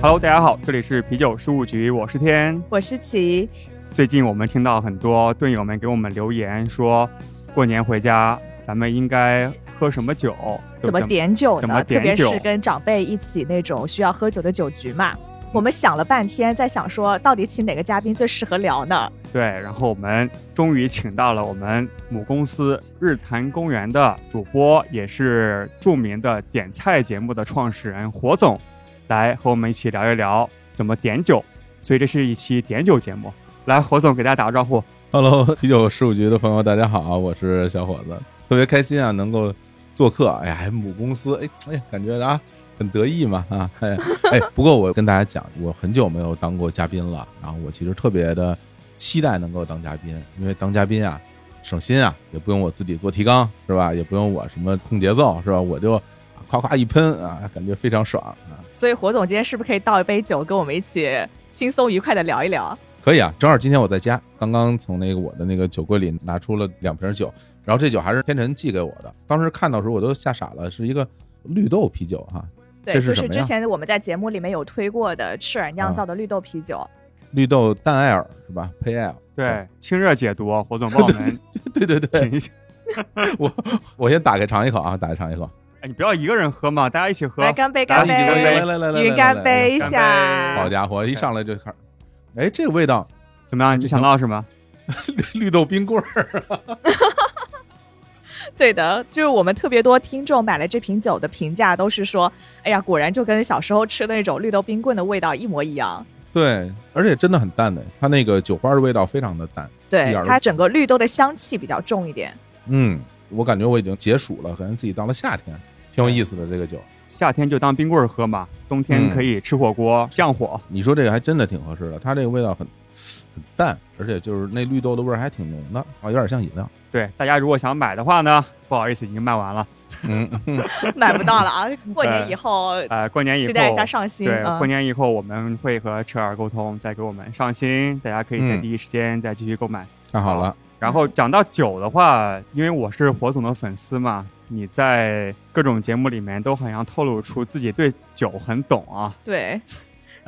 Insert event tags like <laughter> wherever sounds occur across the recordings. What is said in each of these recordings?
Hello，大家好，这里是啤酒事务局，我是天。我是琪。最近我们听到很多队友们给我们留言说，过年回家咱们应该喝什么酒？怎么点酒怎么呢？特别是跟长辈一起那种需要喝酒的酒局嘛。我们想了半天，在想说到底请哪个嘉宾最适合聊呢？对，然后我们终于请到了我们母公司日坛公园的主播，也是著名的点菜节目的创始人火总，来和我们一起聊一聊怎么点酒。所以这是一期点酒节目。来，火总给大家打个招呼。Hello，啤酒事务局的朋友，大家好，我是小伙子，特别开心啊，能够做客。哎呀，母公司，哎哎，感觉啊很得意嘛啊，哎哎。不过我跟大家讲，我很久没有当过嘉宾了，然后我其实特别的期待能够当嘉宾，因为当嘉宾啊省心啊，也不用我自己做提纲是吧？也不用我什么控节奏是吧？我就夸夸一喷啊，感觉非常爽啊。所以火总今天是不是可以倒一杯酒，跟我们一起轻松愉快的聊一聊？可以啊，正好今天我在家，刚刚从那个我的那个酒柜里拿出了两瓶酒，然后这酒还是天辰寄给我的，当时看到时候我都吓傻了，是一个绿豆啤酒哈，对，就是之前我们在节目里面有推过的赤耳酿造的绿豆啤酒。绿豆淡艾尔是吧？配艾尔，对，清热解毒，火总帮我们 <laughs> 对对对，品一下。我 <laughs> 我先打开尝一口啊，打开尝一口，哎，你不要一个人喝嘛，大家一起喝。来干杯，干杯！来来来来，云干杯一下。好家伙，一上来就开始，哎，这个味道怎么样？你就想到是吗？绿绿豆冰棍儿，对的，就是我们特别多听众买了这瓶酒的评价都是说，哎呀，果然就跟小时候吃的那种绿豆冰棍的味道一模一样。对，而且真的很淡的，它那个酒花的味道非常的淡，对它整个绿豆的香气比较重一点。嗯，我感觉我已经解暑了，感觉自己到了夏天，挺有意思的这个酒。夏天就当冰棍儿喝嘛，冬天嗯可以吃火锅降火。你说这个还真的挺合适的，它这个味道很很淡，而且就是那绿豆的味儿还挺浓的啊，有点像饮料。对，大家如果想买的话呢，不好意思，已经卖完了。嗯，<laughs> 买不到了啊！<laughs> 过年以后呃，过年以后期待一下上新。对，嗯过年以后我们会和车尔沟通，再给我们上新，大家可以在嗯第一时间再继续购买。太好了，然后讲到酒的话，因为我是火总的粉丝嘛，你在各种节目里面都好像透露出自己对酒很懂啊。对，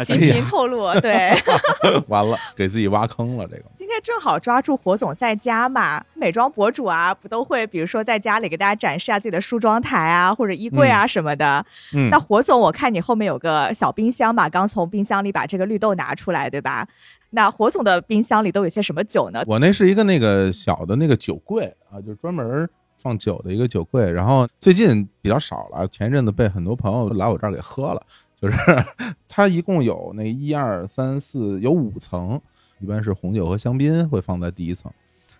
频哎呀频透露。<laughs> 对，<laughs> 完了，给自己挖坑了。这个今天正好抓住火总在家嘛，美妆博主啊，不都会比如说在家里给大家展示下自己的梳妆台啊，或者衣柜啊什么的。嗯那，火总，我看你后面有个小冰箱嘛，刚从冰箱里把这个绿豆拿出来，对吧？那火总的冰箱里都有些什么酒呢？我那是一个那个小的那个酒柜啊，就是专门放酒的一个酒柜。然后最近比较少了，前一阵子被很多朋友来我这儿给喝了。就是 <laughs> 它一共有那一二三四有五层，一般是红酒和香槟会放在第一层，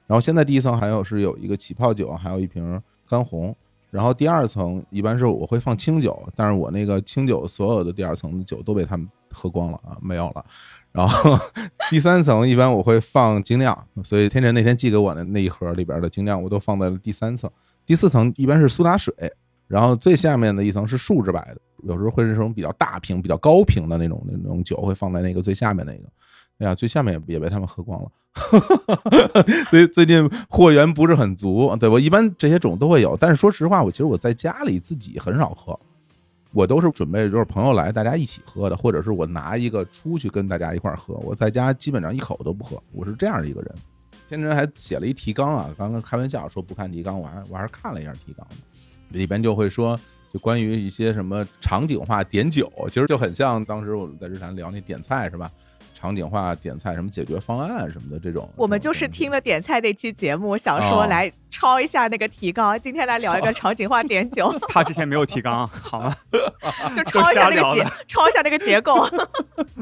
然后现在第一层还有是有一个起泡酒，还有一瓶干红。然后第二层一般是我会放清酒，但是我那个清酒所有的第二层的酒都被他们喝光了啊，没有了。然后 <laughs> 第三层一般我会放精酿，所以天辰那天寄给我的那一盒里边的精酿我都放在了第三层。第四层一般是苏打水，然后最下面的一层是树脂白的，有时候会是这种比较大瓶、比较高瓶的那种那种酒会放在那个最下面那个。哎呀，最下面也也被他们喝光了，<laughs> 所以最近货源不是很足。对我一般这些种都会有，但是说实话，我其实我在家里自己很少喝，我都是准备就是朋友来大家一起喝的，或者是我拿一个出去跟大家一块儿喝。我在家基本上一口都不喝，我是这样的一个人。天真还写了一提纲啊，刚刚开玩笑说不看提纲，我还我还是看了一下提纲，里边就会说就关于一些什么场景化点酒，其实就很像当时我们在日坛聊那点菜是吧？场景化点菜什么解决方案什么的这种，我们就是听了点菜那期节目，想说哦来抄一下那个提纲，今天来聊一个场景化点酒，<laughs> 他之前没有提纲，好吗？<laughs> 就抄一下那个结抄一下那个结构。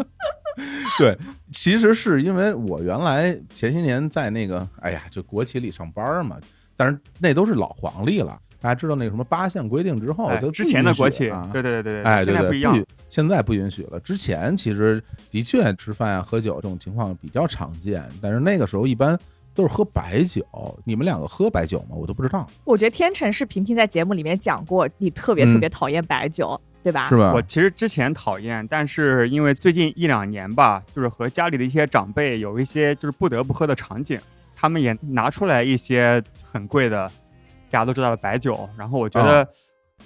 <laughs> 对，其实是因为我原来前些年在那个，哎呀，就国企里上班嘛，但是那都是老黄历了。大家知道那个什么八项规定之后，之前的国企啊，对对对对，哎，对对，现在不一样允。现在不允许了。之前其实的确吃饭啊、喝酒这种情况比较常见，但是那个时候一般都是喝白酒。你们两个喝白酒吗？我都不知道，我觉得天成是频频在节目里面讲过，你特别嗯特别讨厌白酒，对吧？是吧？我其实之前讨厌，但是因为最近一两年吧，就是和家里的一些长辈有一些就是不得不喝的场景，他们也拿出来一些很贵的，大家都知道的白酒，然后我觉得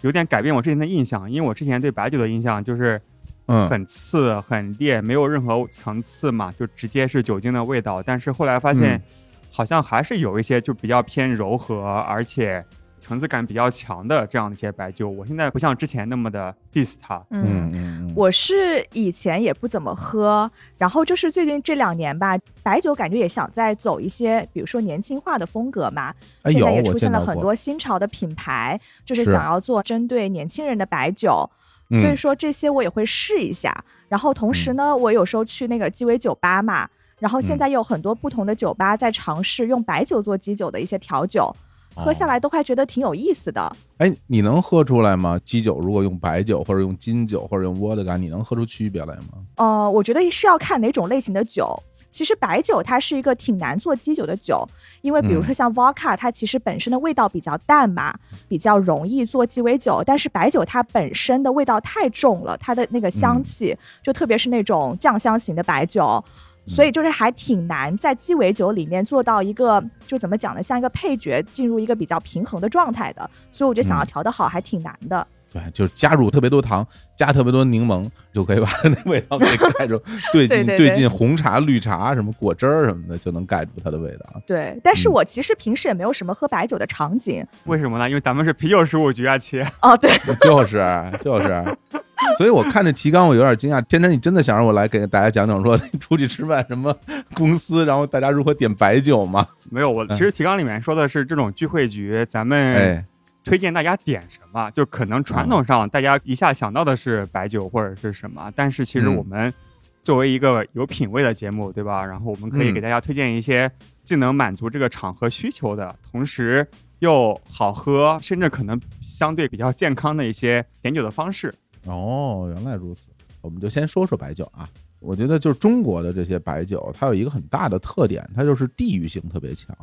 有点改变我之前的印象，因为我之前对白酒的印象就是嗯。很刺、很烈，没有任何层次嘛，就直接是酒精的味道。但是后来发现嗯，好像还是有一些就比较偏柔和，而且层次感比较强的这样的一些白酒。我现在不像之前那么的 diss 它。嗯嗯嗯，我是以前也不怎么喝，然后就是最近这两年吧，白酒感觉也想再走一些，比如说年轻化的风格嘛。哎有我现在也出现了很多新潮的品牌，就是是想要做针对年轻人的白酒。所以嗯说这些我也会试一下。然后同时呢，我有时候去那个鸡尾酒吧嘛，然后现嗯在有很多不同的酒吧在尝试用白酒做基酒的一些调酒，喝下哦来都还觉得挺有意思的。哎，你能喝出来吗？基酒如果用白酒或者用金酒或者用沃德干，你能喝出区别来吗？呃，我觉得是要看哪种类型的酒。其实白酒它是一个挺难做基酒的酒，因为比如嗯说像 vodka，它其实本身的味道比较淡嘛，比较容易做鸡尾酒。但是白酒它本身的味道太重了，它的那个香嗯气，就特别是那种酱香型的白酒，所以就是还挺难在鸡尾酒里面做到一个就怎么讲呢，像一个配角进入一个比较平衡的状态的。所以我觉得想要嗯调得好还挺难的。对，就是加入特别多糖，加特别多柠檬，就可以把那味道给盖住。<laughs> 兑进对对对进红茶、绿茶、什么果汁儿什么的，就能盖住它的味道。对，但是嗯我其实平时也没有什么喝白酒的场景。为什么呢？因为咱们是啤酒十五局啊，切。哦，对，就是就是，<laughs> 所以我看这提纲我有点惊讶。天真，你真的想让我来给大家讲讲说出去吃饭什么公司，然后大家如何点白酒吗？没有，我其实提纲里面说的是这种聚会局，咱们哎，推荐大家点什么，就可能传统上大家一下想到的是白酒或者是什么，但是其实嗯我们作为一个有品位的节目，对吧？然后我们可以嗯给大家推荐一些既能满足这个场合需求的，同时又好喝，甚至可能相对比较健康的一些点酒的方式。哦，原来如此。我们就先说说白酒啊。我觉得就是中国的这些白酒，它有一个很大的特点，它就是地域性特别强。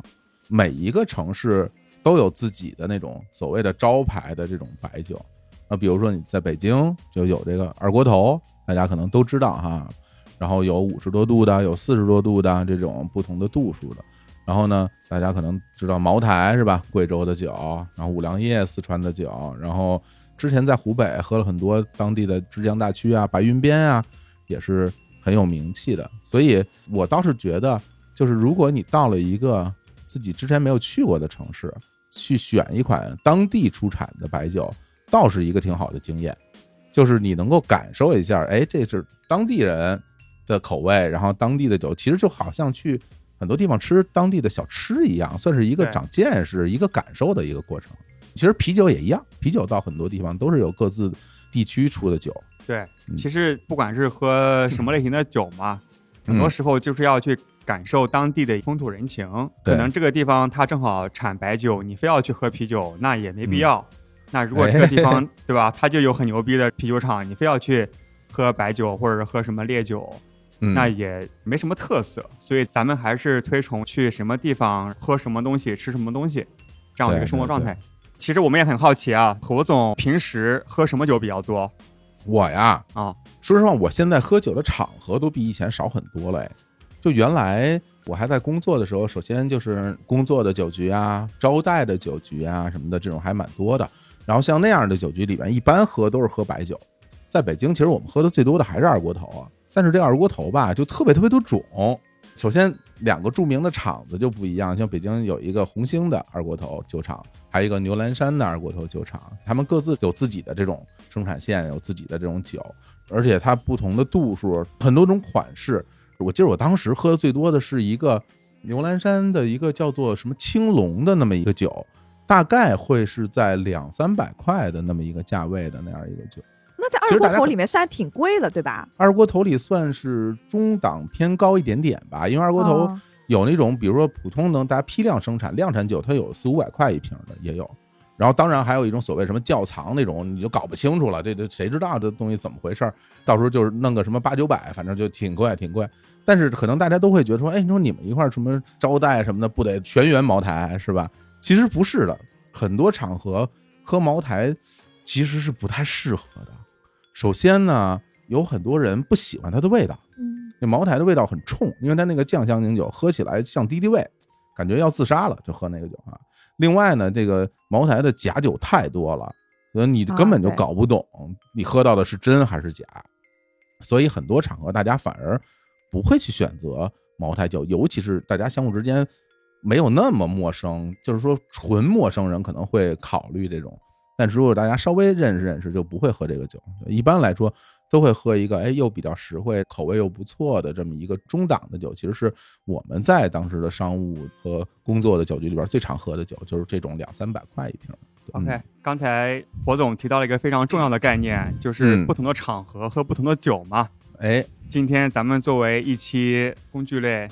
每一个城市都有自己的那种所谓的招牌的这种白酒。啊，比如说你在北京就有这个二锅头，大家可能都知道哈。然后有五十多度的，有四十多度的这种不同的度数的。然后呢，大家可能知道茅台是吧？贵州的酒，然后五粮液四川的酒，然后之前在湖北喝了很多当地的枝江大曲啊、白云边啊，也是很有名气的。所以我倒是觉得，就是如果你到了一个自己之前没有去过的城市，去选一款当地出产的白酒，倒是一个挺好的经验。就是你能够感受一下，哎，这是当地人的口味，然后当地的酒，其实就好像去很多地方吃当地的小吃一样，算是一个长见识、一个感受的一个过程。其实啤酒也一样，啤酒到很多地方都是有各自地区出的酒。对，嗯其实不管是喝什么类型的酒嘛，很多嗯时候就是要去感受当地的风土人情。对可能这个地方它正好产白酒，你非要去喝啤酒，那也没必要。那如果这个地 <laughs> 方、对吧，它就有很牛逼的啤酒厂，你非要去喝白酒或者是喝什么烈酒，嗯，那也没什么特色。所以咱们还是推崇去什么地方喝什么东西，吃什么东西这样的一个生活状态。其实我们也很好奇啊，侯总平时喝什么酒比较多我呀，啊？说实话，我现在喝酒的场合都比以前少很多了。哎，就原来我还在工作的时候，首先就是工作的酒局啊、招待的酒局啊什么的，这种还蛮多的。然后像那样的酒局里边，一般喝都是喝白酒。在北京，其实我们喝的最多的还是二锅头啊。但是这二锅头吧，就特别特别多种。首先，两个著名的厂子就不一样，像北京有一个红星的二锅头酒厂，还有一个牛栏山的二锅头酒厂，他们各自有自己的这种生产线，有自己的这种酒，而且它不同的度数，很多种款式。我记得我当时喝的最多的是一个牛栏山的一个叫做什么青龙的那么一个酒，大概会是在两三百块的那么一个价位的那样一个酒。那在二锅头里面算挺贵的，对吧？二锅头里算是中档偏高一点点吧，因为二锅头哦有那种，比如说普通能大家批量生产量产酒，它有四五百块一瓶的也有。然后当然还有一种所谓什么窖藏那种，你就搞不清楚了，这这谁知道这东西怎么回事儿？到时候就是弄个什么八九百，反正就挺贵挺贵。但是可能大家都会觉得说，哎，你说你们一块儿什么招待什么的，不得全员茅台是吧？其实不是的，很多场合喝茅台其实是不太适合的。首先呢，有很多人不喜欢它的味道，嗯，那茅台的味道很冲，因为它那个酱香型酒喝起来像敌敌畏，感觉要自杀了，就喝那个酒啊。另外呢，这个茅台的假酒太多了，所以你根本就搞不懂你喝到的是真还是假。所以很多场合大家反而不会去选择茅台酒，尤其是大家相互之间没有那么陌生，就是说纯陌生人可能会考虑这种，但如果大家稍微认识认识，就不会喝这个酒。一般来说。都会喝一个，哎，又比较实惠，口味又不错的这么一个中档的酒，其实是我们在当时的商务和工作的酒局里边最常喝的酒，就是这种两三百块一瓶。OK，刚才火总提到了一个非常重要的概念，就是嗯不同的场合喝不同的酒嘛。哎，今天咱们作为一期工具类、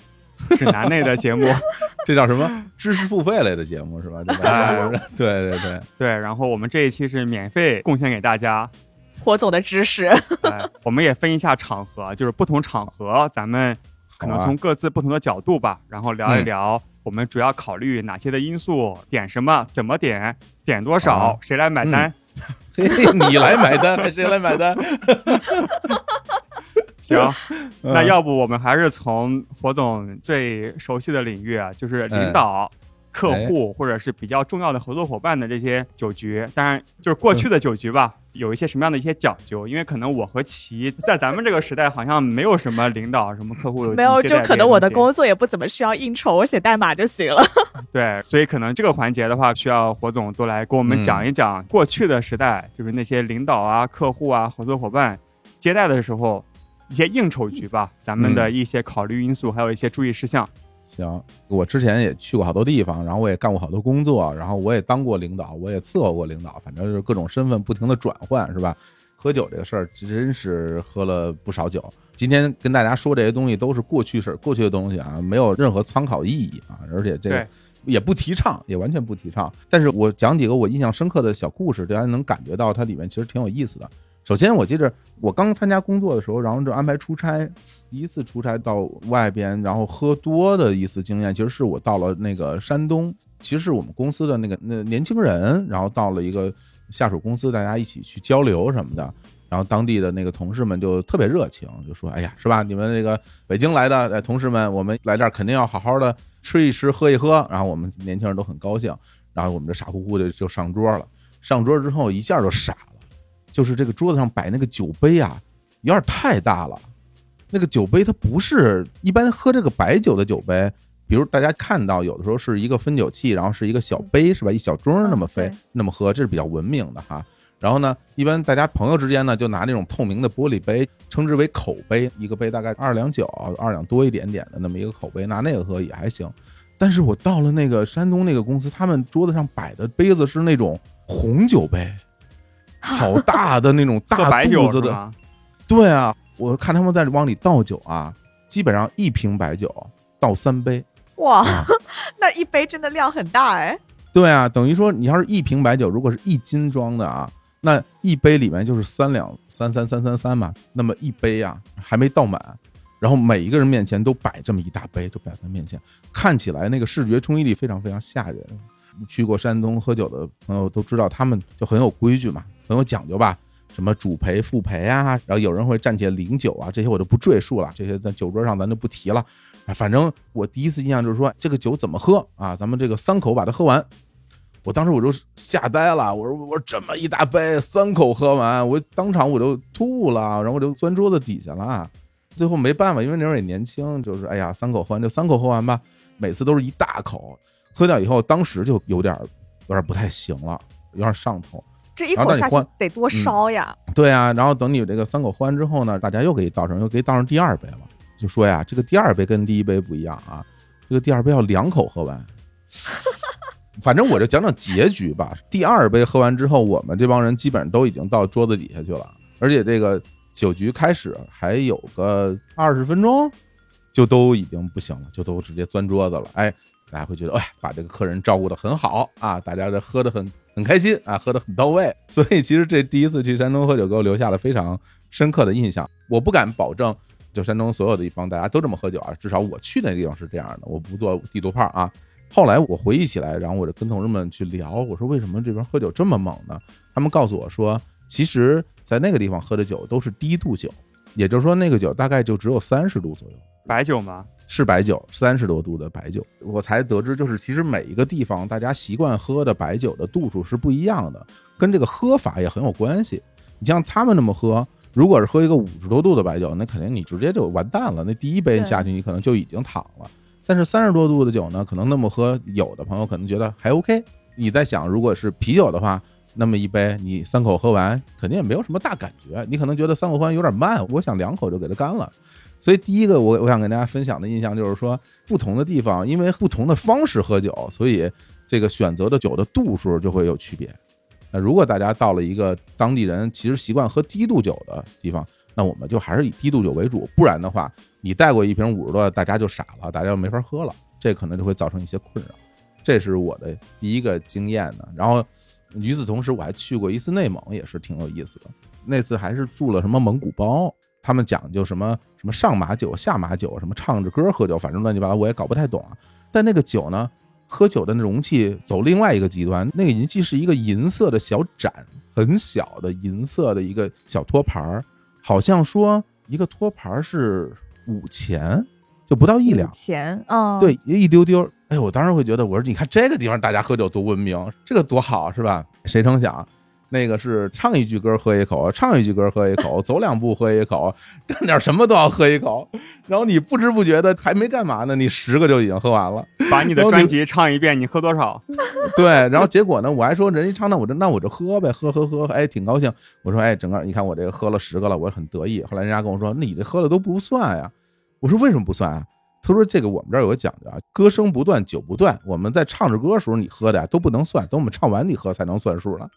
指南类的节目，<laughs> 这叫什么？知识付费类的节目是吧？<laughs> <laughs> 对吧？哎对对对，对，然后我们这一期是免费贡献给大家。火总的知识，哎，我们也分一下场合，就是不同场合，咱们可能从各自不同的角度吧，然后聊一嗯聊我们主要考虑哪些的因素，点什么，怎么点，点多少，啊谁来买单。嘿，你来买单还是谁来买单？行，<laughs> 嗯那要不我们还是从火总最熟悉的领域啊，就是领导、客户或者是比较重要的合作伙伴的这些酒局。当然，就是过去的酒局吧，有一些什么样的一些讲究？因为可能我和齐在咱们这个时代好像没有什么领导、什么客户没有，就可能我的工作也不怎么需要应酬，我写代码就行了。<laughs> 对，所以可能这个环节的话，需要火总多来给我们嗯讲一讲过去的时代，就是那些领导啊、客户啊、合作伙伴接待的时候一些应酬局吧，咱们的一些考虑因素，还有一些注意事项。行，我之前也去过好多地方，然后我也干过好多工作，然后我也当过领导，我也伺候过领导，反正就是各种身份不停的转换，是吧？喝酒这个事儿真是喝了不少酒。今天跟大家说这些东西都是过去事儿、过去的东西啊，没有任何参考意义啊，而且这个也不提倡，也完全不提倡。但是我讲几个我印象深刻的小故事，大家能感觉到它里面其实挺有意思的。首先，我记得我刚参加工作的时候，然后就安排出差，第一次出差到外边，然后喝多的一次经验，其实是我到了那个山东，其实是我们公司的那个那年轻人，然后到了一个下属公司，大家一起去交流什么的。然后当地的那个同事们就特别热情，就说：“哎呀，是吧？你们那个北京来的同事们，我们来这儿肯定要好好的吃一吃，喝一喝。”然后我们年轻人都很高兴，然后我们这傻乎乎的就上桌了。上桌之后一下就傻了，就是这个桌子上摆那个酒杯啊，有点太大了。那个酒杯它不是一般喝这个白酒的酒杯，比如大家看到有的时候是一个分酒器，然后是一个小杯是吧？一小盅那么飞那么喝，这是比较文明的哈。然后呢，一般大家朋友之间呢，就拿那种透明的玻璃杯，称之为口杯，一个杯大概二两酒，二两多一点点的那么一个口杯，拿那个喝也还行。但是我到了那个山东那个公司，他们桌子上摆的杯子是那种红酒杯，<laughs> 好大的那种大肚子的？对啊，我看他们在往里倒酒啊，基本上一瓶白酒倒三杯。哇，啊 <laughs> 那一杯真的量很大哎。对啊，等于说你要是一瓶白酒，如果是一斤装的啊，那一杯里面就是三两三三三三三嘛，那么一杯啊还没倒满，然后每一个人面前都摆这么一大杯，就摆在面前，看起来那个视觉冲击力非常非常吓人。去过山东喝酒的朋友都知道，他们就很有规矩嘛，很有讲究吧。什么主陪、副陪啊，然后有人会站起来领酒啊，这些我就不赘述了，这些在酒桌上咱就不提了。反正我第一次印象就是说，这个酒怎么喝啊？咱们这个三口把它喝完。我当时我就吓呆了，我说我说这么一大杯，三口喝完，我当场我就吐了，然后我就钻桌子底下了。最后没办法，因为那时候也年轻，就是哎呀，三口喝完就三口喝完吧。每次都是一大口，喝掉以后，当时就有点有点不太行了，有点上头。这一口下去得多烧呀！对啊，然后等你这个三口喝完之后呢，大家又给你倒上，又给你倒上第二杯了，就说呀，这个第二杯跟第一杯不一样啊，这个第二杯要两口喝完。反正我就讲讲结局吧。第二杯喝完之后，我们这帮人基本上都已经到桌子底下去了，而且这个酒局开始还有个二十分钟，就都已经不行了，就都直接钻桌子了。哎，大家会觉得，哎，把这个客人照顾的很好啊，大家这喝的很很开心啊，喝的很到位。所以其实这第一次去山东喝酒，给我留下了非常深刻的印象。我不敢保证，就山东所有的地方大家都这么喝酒啊，至少我去那地方是这样的，我不做地图炮啊。后来我回忆起来，然后我就跟同事们去聊，我说为什么这边喝酒这么猛呢？他们告诉我说，其实，在那个地方喝的酒都是低度酒，也就是说那个酒大概就只有三十度左右。白酒吗？是白酒，三十多度的白酒，我才得知，就是其实每一个地方大家习惯喝的白酒的度数是不一样的，跟这个喝法也很有关系。你像他们那么喝，如果是喝一个五十多度的白酒，那肯定你直接就完蛋了。那第一杯下去，你可能就已经躺了。但是三十多度的酒呢，可能那么喝，有的朋友可能觉得还 OK。你在想，如果是啤酒的话，那么一杯你三口喝完，肯定也没有什么大感觉。你可能觉得三口喝完有点慢，我想两口就给它干了。所以第一个我我想跟大家分享的印象就是说，不同的地方因为不同的方式喝酒，所以这个选择的酒的度数就会有区别。那如果大家到了一个当地人其实习惯喝低度酒的地方，那我们就还是以低度酒为主，不然的话，你带过一瓶五十多，大家就傻了，大家就没法喝了，这可能就会造成一些困扰。这是我的第一个经验呢。然后与此同时，我还去过一次内蒙，也是挺有意思的。那次还是住了什么蒙古包，他们讲究什么什么上马酒、下马酒，什么唱着歌喝酒，反正乱七八糟，我也搞不太懂啊。但那个酒呢，喝酒的那容器走另外一个极端，那个银器是一个银色的小盏，很小的银色的一个小托盘儿，好像说一个托盘儿是五钱，就不到一两。钱，嗯，对，一丢丢。哎，我当时会觉得，我说你看这个地方大家喝酒多文明，这个多好，是吧？谁成想，那个是唱一句歌喝一口，唱一句歌喝一口，走两步喝一口，干点什么都要喝一口。然后你不知不觉的还没干嘛呢，你十个就已经喝完了。把你的专辑唱一遍，你喝多少？<laughs> 对，然后结果呢，我还说人家唱，那我就那我就喝呗，喝喝喝，哎，挺高兴。我说，哎，整个你看我这个喝了十个了，我很得意。后来人家跟我说，那你这喝的都不算呀。我说为什么不算啊？他说这个我们这儿有个讲究啊，歌声不断，酒不断。我们在唱着歌的时候你喝的呀都不能算，等我们唱完你喝才能算数呢。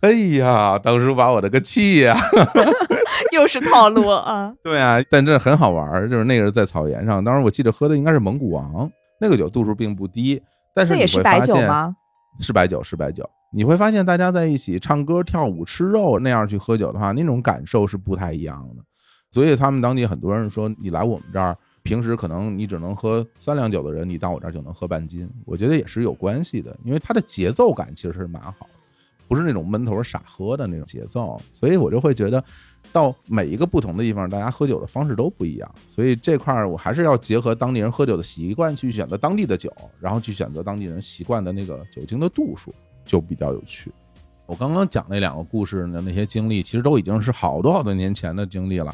<laughs> 哎呀，当时把我这个气呀！<laughs> 又是套路啊，<laughs> 对啊，但这很好玩儿，就是那个是在草原上，当时我记得喝的应该是蒙古王，那个酒度数并不低，但是那你也是白酒吗？是白酒，是白酒。你会发现大家在一起唱歌、跳舞、吃肉那样去喝酒的话，那种感受是不太一样的。所以他们当地很多人说，你来我们这儿，平时可能你只能喝三两酒的人，你到我这儿就能喝半斤。我觉得也是有关系的，因为它的节奏感其实是蛮好的，不是那种闷头傻喝的那种节奏。所以我就会觉得，到每一个不同的地方，大家喝酒的方式都不一样。所以这块儿我还是要结合当地人喝酒的习惯去选择当地的酒，然后去选择当地人习惯的那个酒精的度数，就比较有趣。我刚刚讲那两个故事的那些经历，其实都已经是好多好多年前的经历了。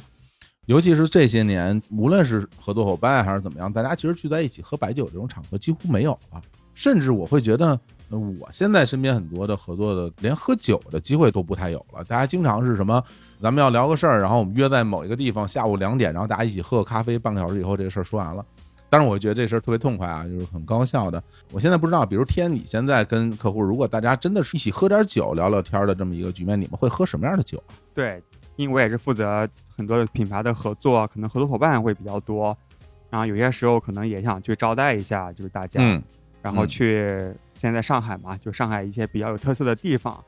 尤其是这些年，无论是合作伙伴还是怎么样，大家其实聚在一起喝白酒这种场合几乎没有了。甚至我会觉得，呃我现在身边很多的合作的，连喝酒的机会都不太有了。大家经常是什么，咱们要聊个事儿，然后我们约在某一个地方，下午两点，然后大家一起喝个咖啡，半个小时以后这个事儿说完了。但是，我觉得这事儿特别痛快啊，就是很高效的。我现在不知道，比如天，你现在跟客户，如果大家真的是一起喝点酒、聊聊天的这么一个局面，你们会喝什么样的酒啊？对，因为我也是负责很多的品牌的合作，可能合作伙伴会比较多，然后有些时候可能也想去招待一下，就是大家，嗯然后嗯去现在在上海嘛，就上海一些比较有特色的地方。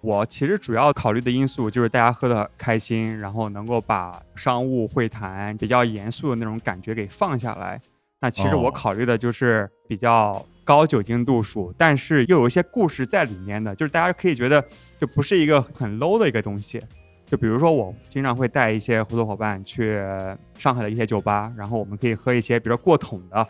我其实主要考虑的因素就是大家喝的开心，然后能够把商务会谈比较严肃的那种感觉给放下来。那其实我哦考虑的就是比较高酒精度数，但是又有一些故事在里面的，就是大家可以觉得就不是一个很 low 的一个东西。就比如说，我经常会带一些合作伙伴去上海的一些酒吧，然后我们可以喝一些，比如说过桶的，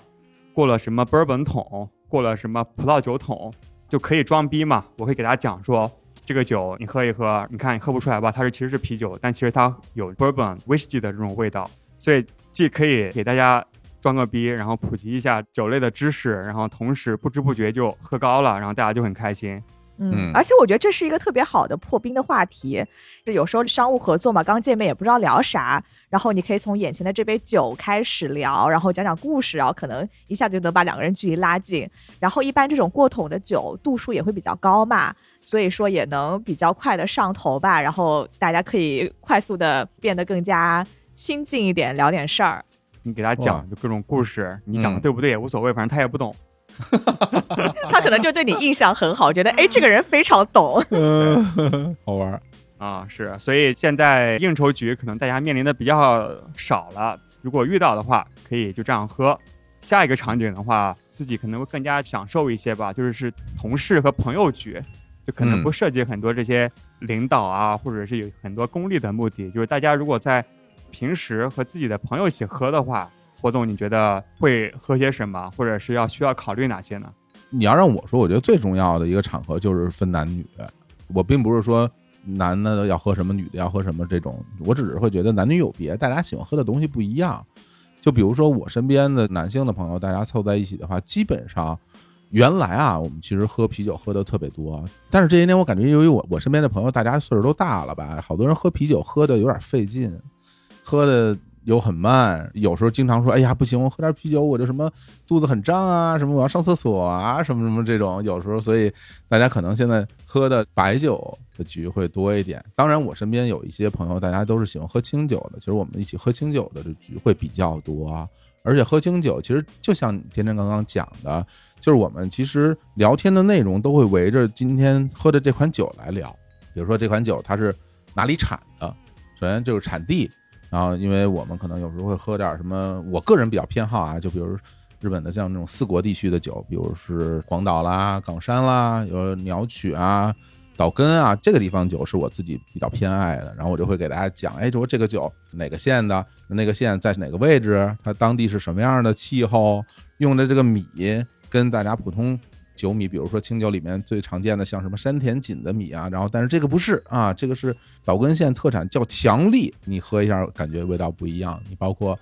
过了什么 bourbon 桶，过了什么葡萄酒桶，就可以装逼嘛。我会给大家讲说，这个酒你喝一喝，你看你喝不出来吧，它是其实是啤酒，但其实它有 bourbon whiskey 的这种味道，所以既可以给大家装个逼，然后普及一下酒类的知识，然后同时不知不觉就喝高了，然后大家就很开心。嗯嗯，而且我觉得这是一个特别好的破冰的话题。就有时候商务合作嘛，刚见面也不知道聊啥，然后你可以从眼前的这杯酒开始聊，然后讲讲故事，然后可能一下就能把两个人距离拉近。然后一般这种过桶的酒度数也会比较高嘛，所以说也能比较快的上头吧。然后大家可以快速的变得更加亲近一点，聊点事儿。你给他讲就各种故事，你讲的嗯对不对也无所谓，反正他也不懂。<laughs> 他可能就对你印象很好，觉得 <laughs> 哎这个人非常懂。<laughs> 嗯，好玩。啊，是，所以现在应酬局可能大家面临的比较少了，如果遇到的话，可以就这样喝。下一个场景的话，自己可能会更加享受一些吧，就是是同事和朋友局，就可能嗯不涉及很多这些领导啊，或者是有很多功利的目的，就是大家如果在平时和自己的朋友一起喝的话，霍总你觉得会喝些什么，或者是要需要考虑哪些呢？你要让我说，我觉得最重要的一个场合就是分男女。我并不是说男的要喝什么，女的要喝什么这种，我只是会觉得男女有别，大家喜欢喝的东西不一样。就比如说我身边的男性的朋友，大家凑在一起的话，基本上原来啊，我们其实喝啤酒喝的特别多，但是这些年我感觉，由于我我身边的朋友大家岁数都大了吧，好多人喝啤酒喝的有点费劲，喝的。又很慢，有时候经常说：“哎呀，不行，我喝点啤酒，我就什么肚子很胀啊，什么我要上厕所啊，什么什么这种。”有时候，所以大家可能现在喝的白酒的局会多一点。当然，我身边有一些朋友，大家都是喜欢喝清酒的。其实我们一起喝清酒的这局会比较多，而且喝清酒其实就像天天刚刚讲的，就是我们其实聊天的内容都会围着今天喝的这款酒来聊。比如说这款酒它是哪里产的，首先就是产地。然后，因为我们可能有时候会喝点什么，我个人比较偏好啊，就比如日本的像那种四国地区的酒，比如是广岛啦、冈山啦，有鸟取啊、岛根啊，这个地方酒是我自己比较偏爱的。然后我就会给大家讲，哎，说这个酒哪个县的，那个县在哪个位置，它当地是什么样的气候，用的这个米跟大家普通。酒米，比如说清酒里面最常见的，像什么山田锦的米啊，然后但是这个不是啊，这个是岛根县特产，叫强力，你喝一下感觉味道不一样。你包括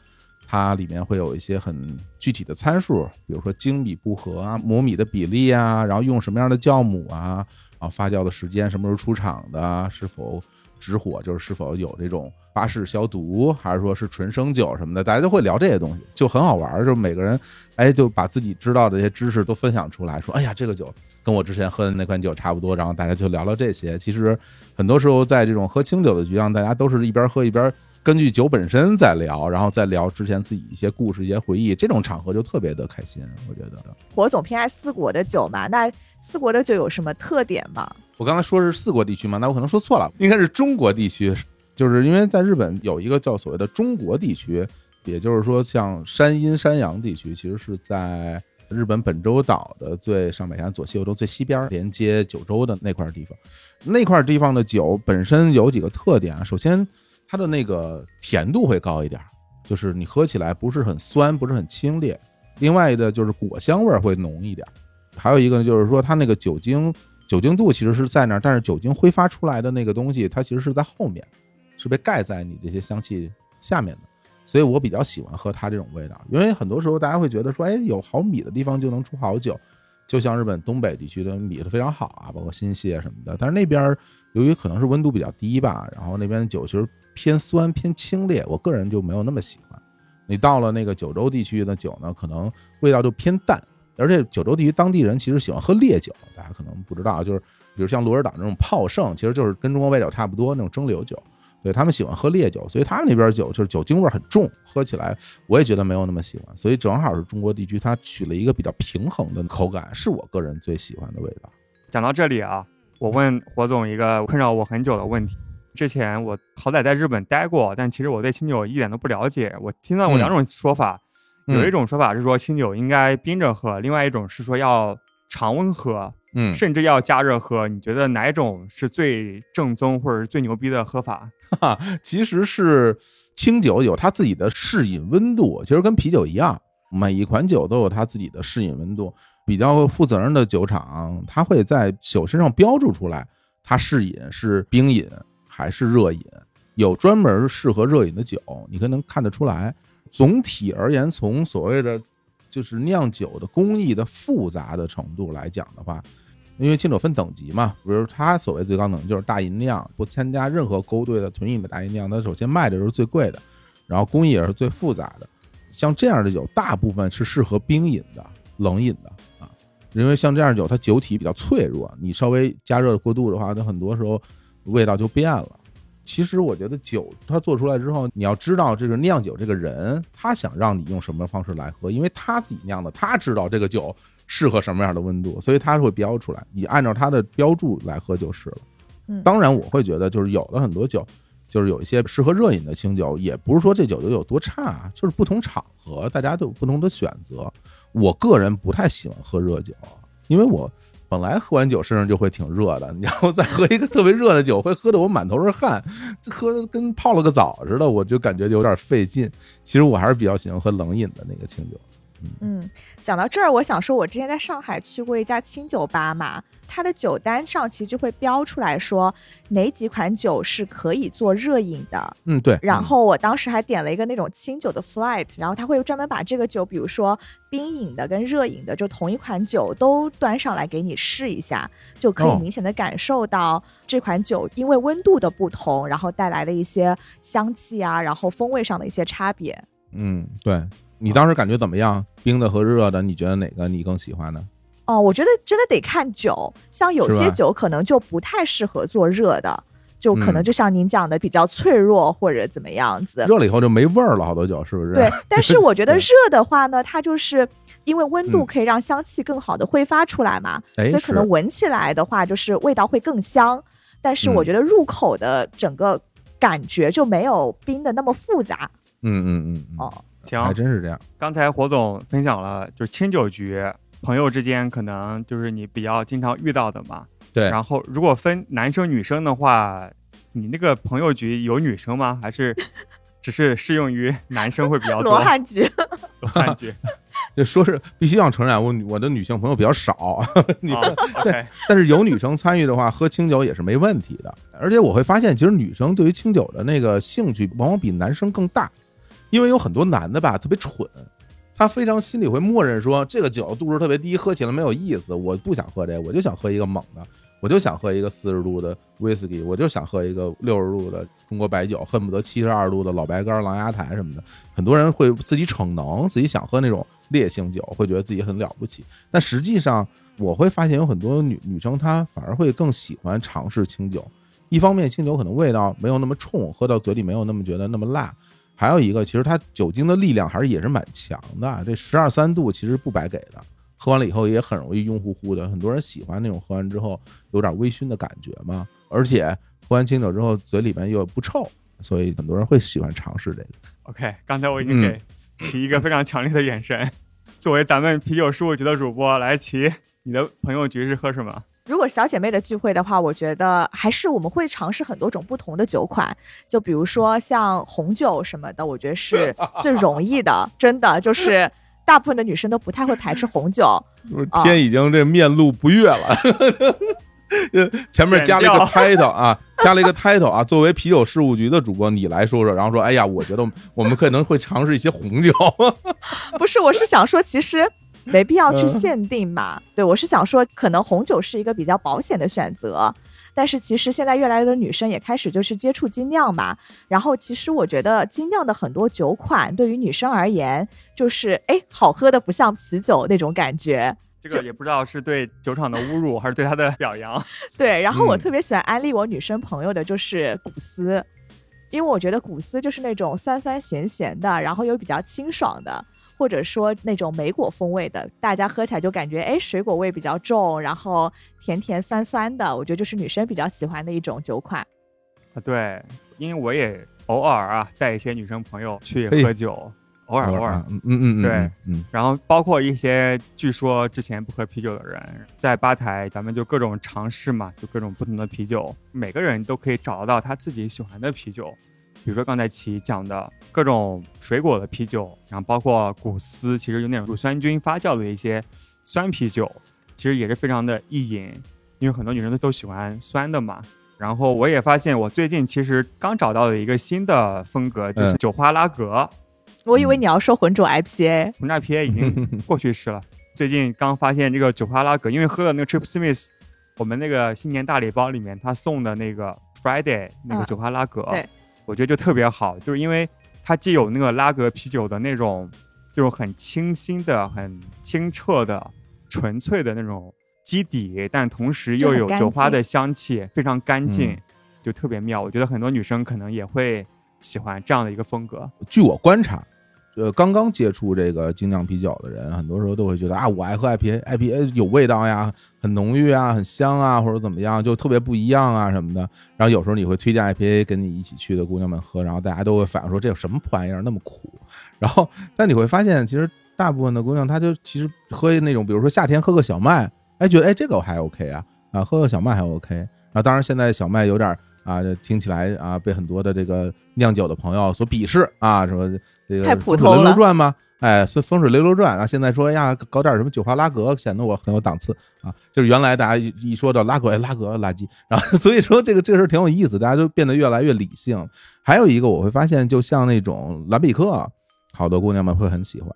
它里面会有一些很具体的参数，比如说精米不合啊，磨米的比例啊，然后用什么样的酵母啊，然后发酵的时间，什么时候出厂的，是否。直火就是是否有这种巴氏消毒，还是说是纯生酒什么的，大家都会聊这些东西，就很好玩。就每个人，哎，就把自己知道的这些知识都分享出来，说，哎呀，这个酒跟我之前喝的那款酒差不多。然后大家就聊聊这些。其实很多时候在这种喝清酒的局上，大家都是一边喝一边。根据酒本身在聊，然后再聊之前自己一些故事、一些回忆，这种场合就特别的开心。我觉得，火总偏爱四国的酒嘛？那四国的酒有什么特点吗？我刚才说是四国地区嘛？那我可能说错了，应该是中国地区。就是因为在日本有一个叫所谓的中国地区，也就是说像山阴、山阳地区，其实是在日本本州岛的最上北山、左西右州最西边，连接九州的那块地方。那块地方的酒本身有几个特点啊？首先。它的那个甜度会高一点，就是你喝起来不是很酸，不是很清冽。另外的就是果香味会浓一点。还有一个呢，就是说它那个酒精酒精度其实是在那儿，但是酒精挥发出来的那个东西，它其实是在后面，是被盖在你这些香气下面的。所以我比较喜欢喝它这种味道，因为很多时候大家会觉得说，哎，有好米的地方就能出好酒，就像日本东北地区的米都非常好啊，包括新泻什么的。但是那边由于可能是温度比较低吧，然后那边的酒其实。偏酸偏清冽，我个人就没有那么喜欢。你到了那个九州地区的酒呢，可能味道就偏淡，而且九州地区当地人其实喜欢喝烈酒，大家可能不知道，就是比如像鹿儿岛这种泡盛，其实就是跟中国白酒差不多那种蒸馏酒，对他们喜欢喝烈酒，所以他们那边酒就是酒精味很重，喝起来我也觉得没有那么喜欢。所以正好是中国地区，它取了一个比较平衡的口感，是我个人最喜欢的味道。讲到这里啊，我问火总一个困扰我很久的问题。之前我好歹在日本待过，但其实我对清酒一点都不了解。我听到过两种说法，有一种说法是说清酒应该冰着喝，另外一种是说要常温喝，嗯，甚至要加热喝。你觉得哪种是最正宗或者是最牛逼的喝法？<laughs> 哈，其实是清酒有它自己的适饮温度，其实跟啤酒一样，每一款酒都有它自己的适饮温度。比较负责任的酒厂，它会在酒身上标注出来，它适饮是冰饮。还是热饮，有专门适合热饮的酒，你可能看得出来。总体而言，从所谓的就是酿酒的工艺的复杂的程度来讲的话，因为清酒分等级嘛，比如它所谓最高等级就是大吟酿，不参加任何勾兑的纯饮的大吟酿，它首先卖的时候最贵的，然后工艺也是最复杂的。像这样的酒，大部分是适合冰饮的、冷饮的啊，因为像这样酒，它酒体比较脆弱，你稍微加热过度的话，它很多时候。味道就变了。其实我觉得酒它做出来之后，你要知道这个酿酒这个人，他想让你用什么方式来喝，因为他自己酿的，他知道这个酒适合什么样的温度，所以他会标出来，你按照他的标注来喝就是了。当然我会觉得，就是有的很多酒，就是有一些适合热饮的清酒，也不是说这酒就有多差，就是不同场合大家都有不同的选择。我个人不太喜欢喝热酒，因为我。本来喝完酒身上就会挺热的，<laughs> 然后再喝一个特别热的酒，会喝得我满头是汗，喝的跟泡了个澡似的，我就感觉有点费劲。其实我还是比较喜欢喝冷饮的那个清酒。嗯，讲到这儿，我想说，我之前在上海去过一家清酒吧嘛，它的酒单上其实就会标出来说哪几款酒是可以做热饮的。嗯，对。然后我当时还点了一个那种清酒的 flight，然后他会专门把这个酒，比如说冰饮的跟热饮的，就同一款酒都端上来给你试一下，就可以明显的感受到这款酒因为温度的不同，然后带来的一些香气啊，然后风味上的一些差别。嗯，对你当时感觉怎么样？冰的和热的，你觉得哪个你更喜欢呢？哦，我觉得真的得看酒，像有些酒可能就不太适合做热的，就可能就像您讲的比较脆弱或者怎么样子。热了以后就没味儿了，好多酒是不是？对，但是我觉得热的话呢，它就是因为温度可以让香气更好的挥发出来嘛，所以可能闻起来的话就是味道会更香。但是我觉得入口的整个感觉就没有冰的那么复杂。嗯嗯嗯，哦，行，还真是这样。刚才火总分享了，就是清酒局，朋友之间可能就是你比较经常遇到的嘛。对。然后如果分男生女生的话，你那个朋友局有女生吗？还是 <laughs> 只是适用于男生会比较多？<laughs> 罗汉局，<laughs> 罗汉局，就说是必须要承认，我我的女性朋友比较少。你对，但是有女生参与的话，喝清酒也是没问题的。而且我会发现，其实女生对于清酒的那个兴趣，往往比男生更大。因为有很多男的吧，特别蠢，他非常心里会默认说，这个酒度数特别低，喝起来没有意思，我不想喝这个，我就想喝一个猛的，我就想喝一个四十度的威士忌，我就想喝一个六十度的中国白酒，恨不得七十二度的老白干、狼牙台什么的。很多人会自己逞能，自己想喝那种烈性酒，会觉得自己很了不起。但实际上，我会发现有很多女女生，她反而会更喜欢尝试清酒。一方面，清酒可能味道没有那么冲，喝到嘴里没有那么觉得那么辣。还有一个，其实它酒精的力量还是也是蛮强的。这十二三度其实不白给的，喝完了以后也很容易晕乎乎的。很多人喜欢那种喝完之后有点微醺的感觉嘛。而且喝完清酒之后嘴里面又不臭，所以很多人会喜欢尝试这个。OK，刚才我已经给齐一个非常强烈的眼神。作为咱们啤酒事务局的主播，来齐，你的朋友局是喝什么？如果小姐妹的聚会的话，我觉得还是我们会尝试很多种不同的酒款，就比如说像红酒什么的，我觉得是 <laughs> 最容易的。真的就是大部分的女生都不太会排斥红酒。天已经这面露不悦了，<laughs> 前面加了一个 title 啊，加了一个 title 啊。作为啤酒事务局的主播，你来说说，然后说，哎呀，我觉得我们可能会尝试一些红酒。<laughs> 不是，我是想说，其实。<laughs> 没必要去限定嘛？对我是想说，可能红酒是一个比较保险的选择，但是其实现在越来越多女生也开始就是接触精酿嘛。然后其实我觉得精酿的很多酒款对于女生而言，就是哎，好喝的不像啤酒那种感觉。这个也不知道是对酒厂的侮辱还是对他的表扬。<laughs> 对，然后我特别喜欢安利我女生朋友的就是古斯，因为我觉得古斯就是那种酸酸咸咸的，然后又比较清爽的。或者说那种莓果风味的，大家喝起来就感觉哎，水果味比较重，然后甜甜酸酸的，我觉得就是女生比较喜欢的一种酒款。啊，对，因为我也偶尔啊带一些女生朋友去喝酒，偶尔偶尔，嗯嗯嗯，对，嗯，然后包括一些据说之前不喝啤酒的人，在吧台咱们就各种尝试嘛，就各种不同的啤酒，每个人都可以找得到他自己喜欢的啤酒。比如说刚才齐讲的各种水果的啤酒，然后包括古斯，其实有那种乳酸菌发酵的一些酸啤酒，其实也是非常的易饮，因为很多女生都都喜欢酸的嘛。然后我也发现，我最近其实刚找到了一个新的风格，就是酒花拉格。我以为你要说浑浊 IPA，浑浊 IPA 已经 <laughs> 过去式了。最近刚发现这个酒花拉格，因为喝了那个 Trip Smith，我们那个新年大礼包里面他送的那个 Friday 那个酒花拉格。对。我觉得就特别好，就是因为它既有那个拉格啤酒的那种，就是很清新的、很清澈的、纯粹的那种基底，但同时又有酒花的香气，非常干净，就特别妙。我觉得很多女生可能也会喜欢这样的一个风格。据我观察。呃，刚刚接触这个精酿啤酒的人，很多时候都会觉得啊，我爱喝 IPA，IPA 有味道呀，很浓郁啊，很香啊，或者怎么样，就特别不一样啊什么的。然后有时候你会推荐 IPA 跟你一起去的姑娘们喝，然后大家都会反映说这有什么破玩意儿那么苦。然后，但你会发现，其实大部分的姑娘她就其实喝那种，比如说夏天喝个小麦，哎，觉得哎这个我还 OK 啊，啊，喝个小麦还 OK。啊，当然现在小麦有点。啊，听起来啊，被很多的这个酿酒的朋友所鄙视啊，什么这个《太普通了。传》吗？哎，是风水溜溜转，然后现在说哎呀，搞点什么酒花拉格，显得我很有档次啊。就是原来大家一一说到拉格，哎，拉格垃圾，然后 <laughs> 所以说这个这个事儿挺有意思，大家就变得越来越理性。还有一个我会发现，就像那种兰比克，好多姑娘们会很喜欢。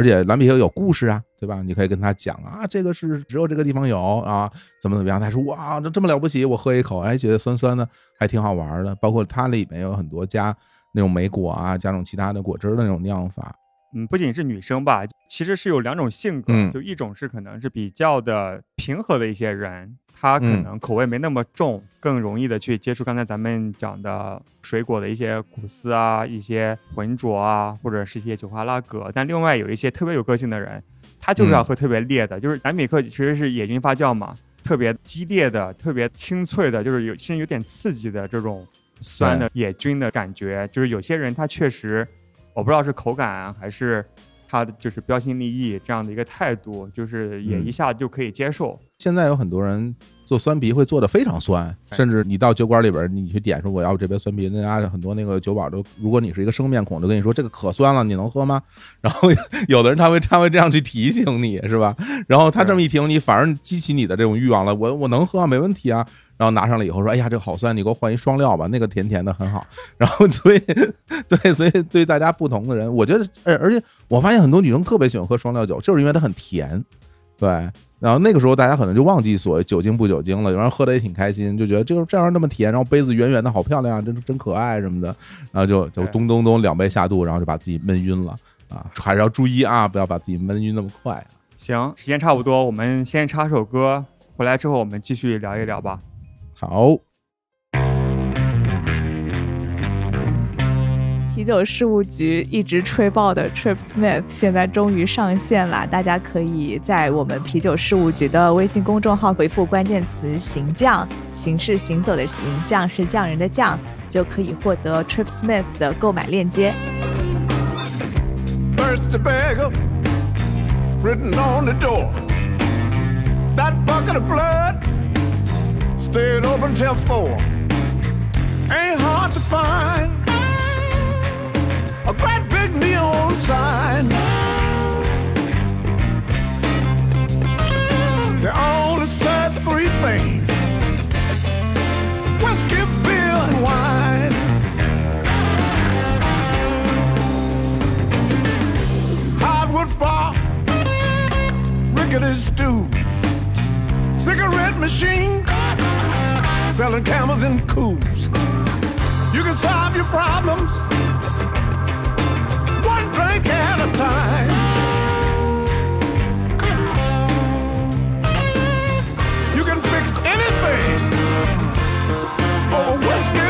而且兰比克有故事啊，对吧？你可以跟他讲啊，这个是只有这个地方有啊，怎么怎么样？他说哇，这这么了不起，我喝一口，哎，觉得酸酸的，还挺好玩的。包括它里面有很多加那种莓果啊，加种其他的果汁的那种酿法。嗯，不仅是女生吧，其实是有两种性格，嗯就一种是可能是比较的平和的一些人，他可嗯能口味没那么重，更容易的去接触刚才咱们讲的水果的一些谷丝啊、一些浑浊啊，或者是一些酒花拉格。但另外有一些特别有个性的人，他就是要嗯喝特别烈的，就是南米克其实是野菌发酵嘛，特别激烈的、特别清脆的，就是有甚至有点刺激的这种酸的野菌的感觉。就是有些人他确实，我不知道是口感啊还是他的就是标新立异这样的一个态度，就是也嗯一下就可以接受。现在有很多人做酸啤会做的非常酸，甚至你到酒馆里边，你去点说我要这杯酸啤，那家很多那个酒保都，如果你是一个生面孔，就跟你说这个可酸了，你能喝吗？<laughs> 然后有的人他会他会这样去提醒你，是吧？然后他这么一听，你反而激起你的这种欲望了，我我能喝，啊没问题啊。然后拿上来以后说，哎呀，这个好酸，你给我换一双料吧，那个甜甜的很好。然后 <laughs> 所以对，所以对大家不同的人，我觉得，而而且我发现很多女生特别喜欢喝双料酒，就是因为它很甜，对。然后那个时候大家可能就忘记所谓酒精不酒精了，有人喝的也挺开心，就觉得这个这玩意儿那么甜，然后杯子圆圆的好漂亮啊，真真可爱什么的，然后就就咚咚咚两杯下肚，然后就把自己闷晕了啊，还是要注意啊，不要把自己闷晕那么快啊。行，时间差不多，我们先插首歌，回来之后我们继续聊一聊吧。好，啤酒事务局一直吹爆的 Trip Smith 现在终于上线了，大家可以在我们啤酒事务局的微信公众号回复关键词“行将”，行是行走的行，将是匠人的匠，就可以获得 Trip Smith 的购买链接。thirsty beggar written on the door. That bucket of blood stayed open till four. Ain't hard to find a great big neon sign. They only serve three things whiskey, beer, and wine. hardwood bar, rickety stools, cigarette machine, selling camels and coos. You can solve your problems one drink at a time. You can fix anything over whiskey,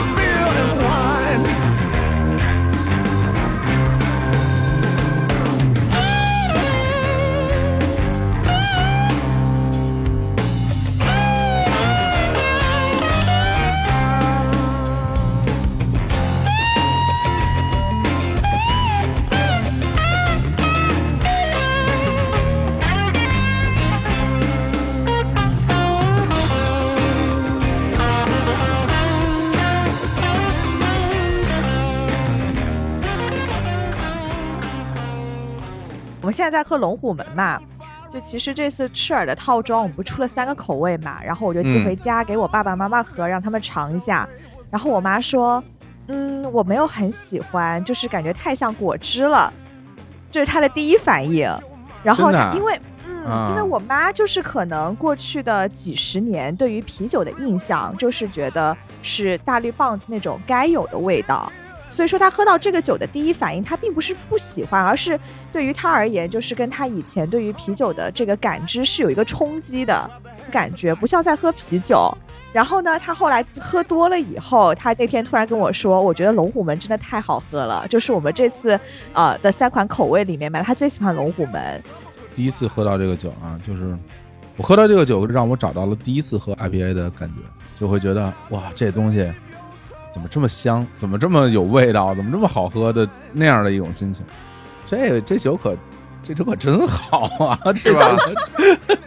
们现在在喝龙虎门嘛，就其实这次赤耳的套装我们不出了三个口味嘛，然后我就寄嗯回家给我爸爸妈妈喝，让他们尝一下。然后我妈说，嗯，我没有很喜欢，就是感觉太像果汁了，这是她的第一反应。然后因为。嗯，啊因为我妈就是可能过去的几十年对于啤酒的印象，就是觉得是大绿棒子那种该有的味道，所以说他喝到这个酒的第一反应，他并不是不喜欢，而是对于他而言，就是跟他以前对于啤酒的这个感知是有一个冲击的感觉，不像在喝啤酒。然后呢，他后来喝多了以后，他那天突然跟我说，我觉得龙虎门真的太好喝了，就是我们这次呃的三款口味里面嘛，他最喜欢龙虎门。第一次喝到这个酒啊，就是我喝到这个酒，让我找到了第一次喝 IPA 的感觉，就会觉得哇，这东西怎么这么香，怎么这么有味道，怎么这么好喝的那样的一种心情。这这酒可这酒可真好啊，<laughs> 是吧？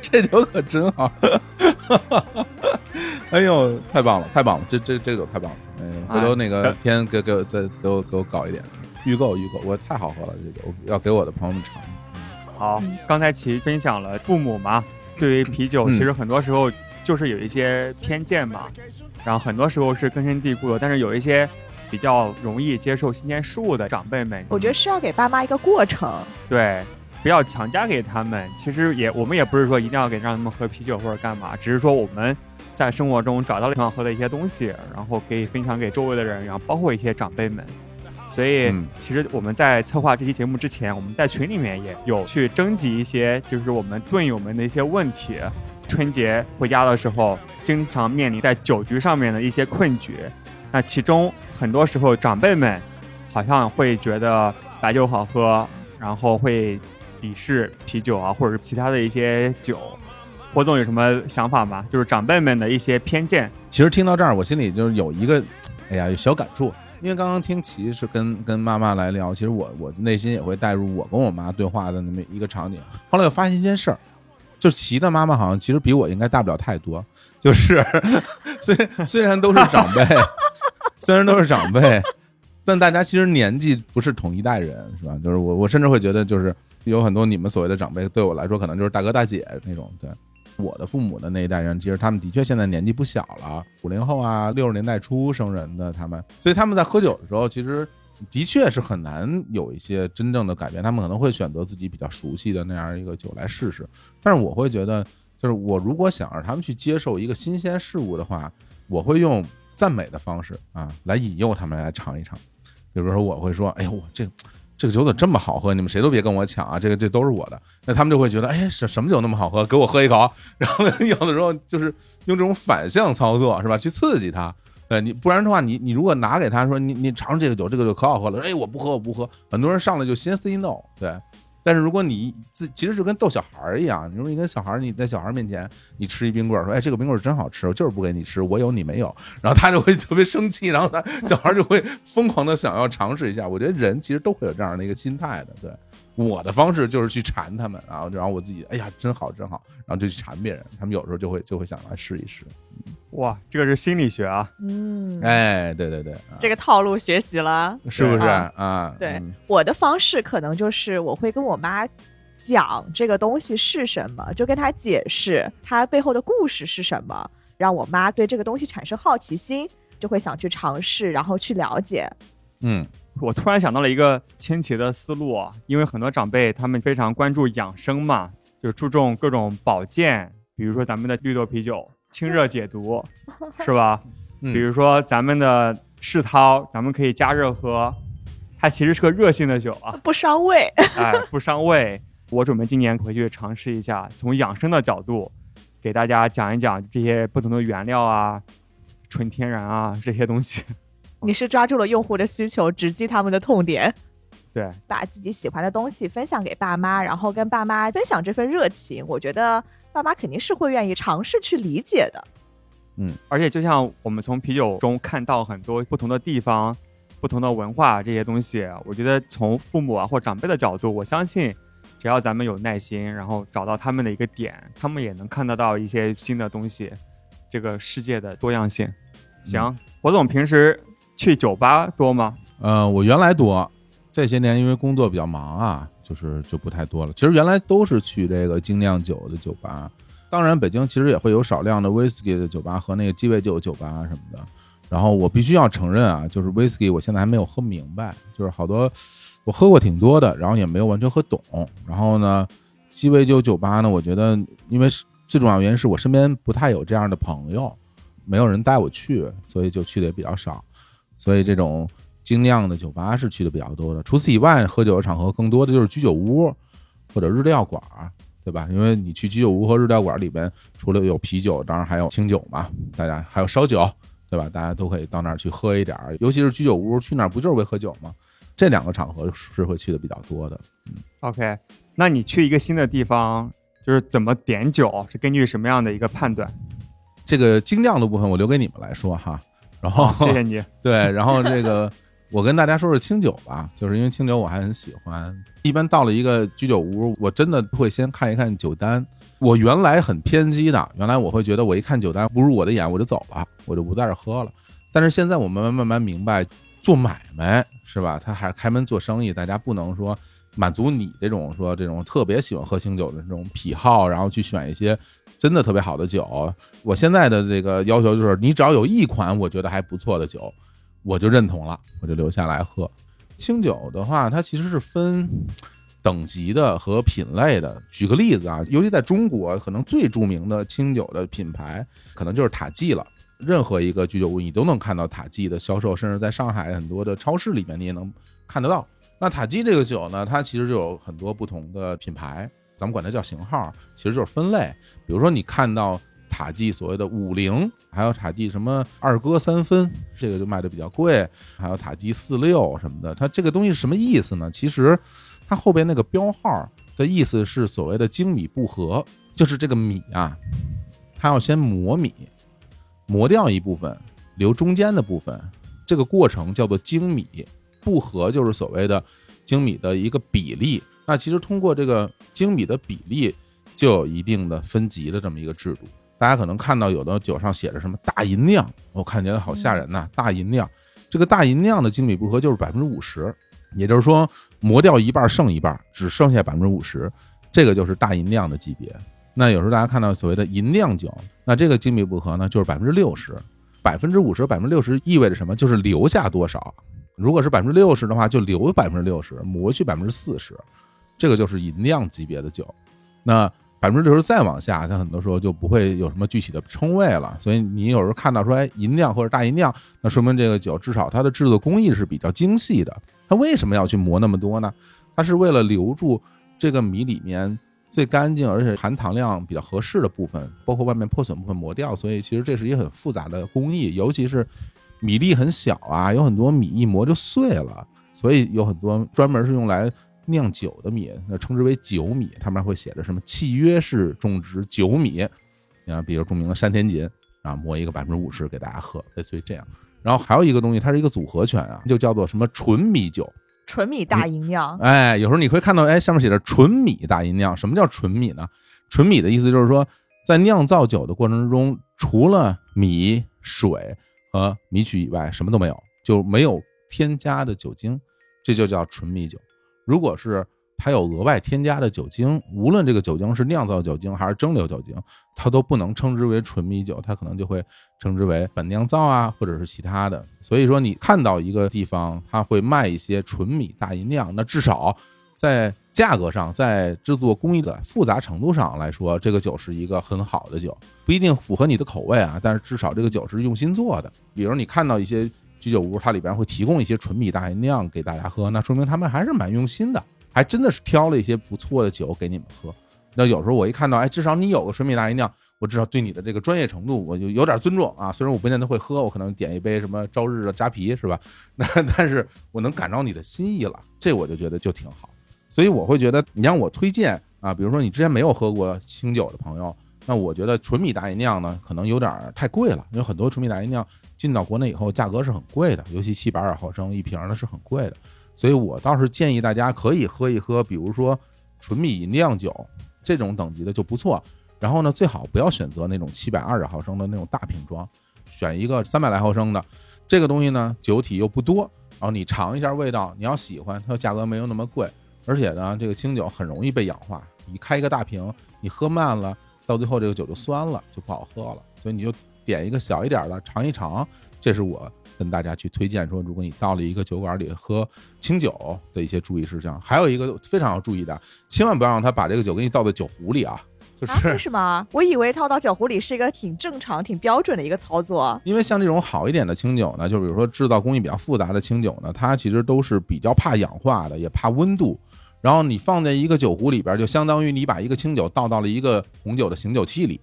这酒可真好，<laughs> 哎呦，太棒了，太棒了！这这这酒太棒了！哎，回头那个哎天给给我再给我给我搞一点。预购预购，我太好喝了，这酒要给我的朋友们尝。好嗯，刚才其分享了父母嘛，对于啤酒，嗯其实很多时候就是有一些偏见嘛，然后很多时候是根深蒂固的，但是有一些比较容易接受新鲜事物的长辈们，我觉得是要给爸妈一个过程。对，不要强加给他们。其实也我们也不是说一定要给让他们喝啤酒或者干嘛，只是说我们在生活中找到了挺好喝的一些东西，然后可以分享给周围的人，然后包括一些长辈们。所以嗯，其实我们在策划这期节目之前，我们在群里面也有去征集一些，就是我们队友们的一些问题。春节回家的时候，经常面临在酒局上面的一些困局。那其中很多时候，长辈们好像会觉得白酒好喝，然后会鄙视啤酒啊，或者是其他的一些酒。霍总有什么想法吗？就是长辈们的一些偏见。其实听到这儿，我心里就是有一个，哎呀，有小感触。因为刚刚听齐是跟跟妈妈来聊，其实我我内心也会带入我跟我妈对话的那么一个场景。后来我发现一件事儿，就齐的妈妈好像其实比我应该大不了太多，就是 <laughs> 虽虽然都是长辈，<laughs> 虽然都是长辈，但大家其实年纪不是同一代人，是吧？就是我我甚至会觉得，就是有很多你们所谓的长辈，对我来说可能就是大哥大姐那种，对。我的父母的那一代人，其实他们的确现在年纪不小了，五零后啊，六十年代初生人的他们，所以他们在喝酒的时候，其实的确是很难有一些真正的改变。他们可能会选择自己比较熟悉的那样一个酒来试试，但是我会觉得，就是我如果想让他们去接受一个新鲜事物的话，我会用赞美的方式啊来引诱他们来尝一尝。比如说，我会说：“哎呦，我这这个酒怎么这么好喝？你们谁都别跟我抢啊！这个这都是我的。”那他们就会觉得：“哎，什什么酒那么好喝？给我喝一口。”然后有的时候就是用这种反向操作，是吧？去刺激他。对你，不然的话，你你如果拿给他说你你尝尝这个酒，这个酒可好喝了，哎，我不喝，我不喝。很多人上来就先 say no，对。但是如果你自其实就跟逗小孩儿一样，你说你跟小孩儿，你在小孩儿面前你吃一冰棍儿，说哎这个冰棍儿真好吃，我就是不给你吃，我有你没有，然后他就会 <laughs> 特别生气，然后他小孩儿就会疯狂的想要尝试一下。我觉得人其实都会有这样的一个心态的，对。我的方式就是去馋他们，然后然后我自己哎呀真好真好，然后就去馋别人，他们有时候就会就会想来试一试。哇，这个是心理学啊！嗯，哎，对对对，啊这个套路学习了。是不是对啊？对嗯我的方式可能就是我会跟我妈讲这个东西是什么，就跟她解释它背后的故事是什么，让我妈对这个东西产生好奇心，就会想去尝试，然后去了解。嗯我突然想到了一个千奇的思路啊，因为很多长辈他们非常关注养生嘛，就注重各种保健，比如说咱们的绿豆啤酒清热解毒，<laughs> 是吧？嗯比如说咱们的世涛，咱们可以加热喝，它其实是个热性的酒啊，不伤胃。哎，不伤胃。我准备今年回去尝试一下，从养生的角度给大家讲一讲这些不同的原料啊、纯天然啊这些东西。你是抓住了用户的需求，直击他们的痛点，对，把自己喜欢的东西分享给爸妈，然后跟爸妈分享这份热情。我觉得爸妈肯定是会愿意尝试去理解的。嗯而且就像我们从啤酒中看到很多不同的地方、不同的文化这些东西，我觉得从父母啊或长辈的角度，我相信只要咱们有耐心，然后找到他们的一个点，他们也能看得到一些新的东西，这个世界的多样性。行，火总平时去酒吧多吗？呃，我原来多，这些年因为工作比较忙啊，就是就不太多了。其实原来都是去这个精酿酒的酒吧，当然北京其实也会有少量的 whisky 的酒吧和那个鸡尾酒酒吧什么的。然后我必须要承认啊，就是 whisky 我现在还没有喝明白，就是好多我喝过挺多的，然后也没有完全喝懂。然后呢，鸡尾酒酒吧呢，我觉得因为最重要原因是我身边不太有这样的朋友，没有人带我去，所以就去的也比较少。所以这种精酿的酒吧是去的比较多的。除此以外，喝酒的场合更多的就是居酒屋或者日料馆儿，对吧？因为你去居酒屋和日料馆里边，除了有啤酒，当然还有清酒嘛，大家还有烧酒，对吧？大家都可以到那儿去喝一点儿。尤其是居酒屋，去那儿不就是为喝酒吗？这两个场合是会去的比较多的。嗯 OK，那你去一个新的地方，就是怎么点酒，是根据什么样的一个判断？这个精酿的部分我留给你们来说哈。然后好，谢谢你。<laughs> 对，然后这个 <laughs> 我跟大家说说清酒吧，就是因为清酒我还很喜欢。一般到了一个居酒屋，我真的会先看一看酒单。我原来很偏激的，原来我会觉得我一看酒单不入我的眼，我就走了，我就不在这喝了。但是现在我慢慢慢慢明白，做买卖是吧？他还是开门做生意，大家不能说满足你这种说这种特别喜欢喝清酒的这种癖好，然后去选一些真的特别好的酒。我现在的这个要求就是，你只要有一款我觉得还不错的酒，我就认同了，我就留下来喝。清酒的话，它其实是分等级的和品类的。举个例子啊，尤其在中国，可能最著名的清酒的品牌可能就是塔季了。任何一个居酒屋，你都能看到塔季的销售，甚至在上海很多的超市里面，你也能看得到。那塔基这个酒呢，它其实就有很多不同的品牌，咱们管它叫型号，其实就是分类。比如说，你看到塔基所谓的五零，还有塔基什么二哥三分，这个就卖的比较贵，还有塔基四六什么的。它这个东西是什么意思呢？其实它后边那个标号的意思是所谓的精米不和，就是这个米啊，它要先磨米，磨掉一部分，留中间的部分，这个过程叫做精米。不和就是所谓的精米的一个比例。那其实通过这个精米的比例，就有一定的分级的这么一个制度。大家可能看到有的酒上写着什么大银酿，我看起来好吓人呐！大银酿，这个大银酿的精米不和就是百分之五十，也就是说磨掉一半剩一半，只剩下百分之五十，这个就是大银酿的级别。那有时候大家看到所谓的银酿酒，那这个精米不和呢就是百分之六十，百分之五十、百分之六十意味着什么？就是留下多少。如果是百分之六十的话，就留百分之六十，磨去百分之四十，这个就是银酿级别的酒。那百分之六十再往下，它很多时候就不会有什么具体的称谓了。所以你有时候看到说，哎，银酿或者大银酿，那说明这个酒至少它的制作工艺是比较精细的。它为什么要去磨那么多呢？它是为了留住这个米里面最干净而且含糖量比较合适的部分，包括外面破损部分磨掉。所以其实这是一个很复杂的工艺，尤其是。米粒很小啊，有很多米一磨就碎了，所以有很多专门是用来酿酒的米，那称之为酒米，上面会写着什么契约式种植酒米，你看，比如著名的山田锦啊，磨一个百分之五十给大家喝，类似于这样。然后还有一个东西，它是一个组合拳啊，就叫做什么纯米酒，纯米大吟酿。哎，有时候你会看到，哎，上面写着纯米大吟酿。什么叫纯米呢？纯米的意思就是说，在酿造酒的过程之中，除了米水。和米曲以外什么都没有，就没有添加的酒精，这就叫纯米酒。如果是它有额外添加的酒精，无论这个酒精是酿造酒精还是蒸馏酒精，它都不能称之为纯米酒，它可能就会称之为本酿造啊，或者是其他的。所以说，你看到一个地方它会卖一些纯米大吟酿，那至少在。价格上，在制作工艺的复杂程度上来说，这个酒是一个很好的酒，不一定符合你的口味啊，但是至少这个酒是用心做的。比如你看到一些居酒屋，它里边会提供一些纯米大吟酿给大家喝，那说明他们还是蛮用心的，还真的是挑了一些不错的酒给你们喝。那有时候我一看到，哎，至少你有个纯米大吟酿，我至少对你的这个专业程度我就有点尊重啊。虽然我不见得会喝，我可能点一杯什么朝日的扎啤是吧？<laughs> 那但是我能感到你的心意了，这我就觉得就挺好。所以我会觉得，你让我推荐啊，比如说你之前没有喝过清酒的朋友，那我觉得纯米大吟酿呢，可能有点太贵了，因为很多纯米大吟酿进到国内以后，价格是很贵的，尤其七百二毫升一瓶的是很贵的。所以我倒是建议大家可以喝一喝，比如说纯米吟酿酒这种等级的就不错。然后呢，最好不要选择那种七百二十毫升的那种大瓶装，选一个三百来毫升的。这个东西呢，酒体又不多，然后你尝一下味道，你要喜欢，它价格没有那么贵。而且呢，这个清酒很容易被氧化。你开一个大瓶，你喝慢了，到最后这个酒就酸了，就不好喝了。所以你就点一个小一点的尝一尝。这是我跟大家去推荐说，如果你到了一个酒馆里喝清酒的一些注意事项。还有一个非常要注意的，千万不要让他把这个酒给你倒在酒壶里啊。啊？为什么？我以为倒到酒壶里是一个挺正常、挺标准的一个操作。因为像这种好一点的清酒呢，就比如说制造工艺比较复杂的清酒呢，它其实都是比较怕氧化的，也怕温度。然后你放在一个酒壶里边，就相当于你把一个清酒倒到了一个红酒的醒酒器里，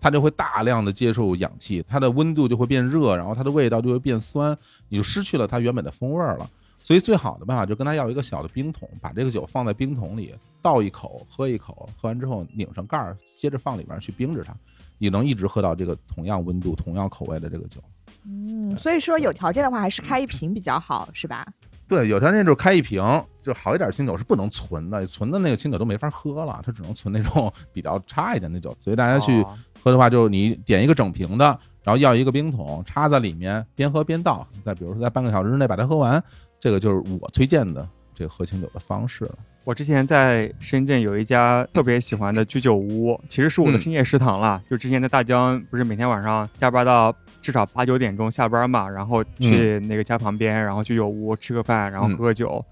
它就会大量的接受氧气，它的温度就会变热，然后它的味道就会变酸，你就失去了它原本的风味了。所以最好的办法就跟他要一个小的冰桶，把这个酒放在冰桶里，倒一口，喝一口，喝完之后拧上盖儿，接着放里边去冰着它，你能一直喝到这个同样温度、同样口味的这个酒。嗯，所以说有条件的话，还是开一瓶比较好，是吧？对，有条件就是开一瓶，就好一点清酒是不能存的，存的那个清酒都没法喝了，它只能存那种 <laughs> 比较差一点的酒。所以大家去喝的话，就是你点一个整瓶的，然后要一个冰桶插在里面，边喝边倒，再比如说在半个小时之内把它喝完，这个就是我推荐的这个喝清酒的方式了。我之前在深圳有一家特别喜欢的居酒屋，其实是我的嗯深夜食堂啦。就之前在大江，不是每天晚上加班到至少八九点钟下班嘛，然后去那个家旁边，然后居酒屋吃个饭，然后喝个酒。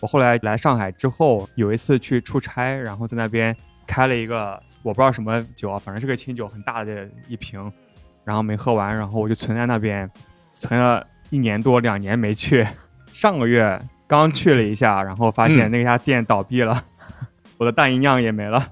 我后来来上海之后，有一次去出差，然后在那边开了一个我不知道什么酒啊，反正是个清酒，很大的一瓶，然后没喝完，然后我就存在那边，存了一年多两年没去，上个月刚去了一下，然后发现嗯那家店倒闭了，<laughs> 我的大银酿也没了。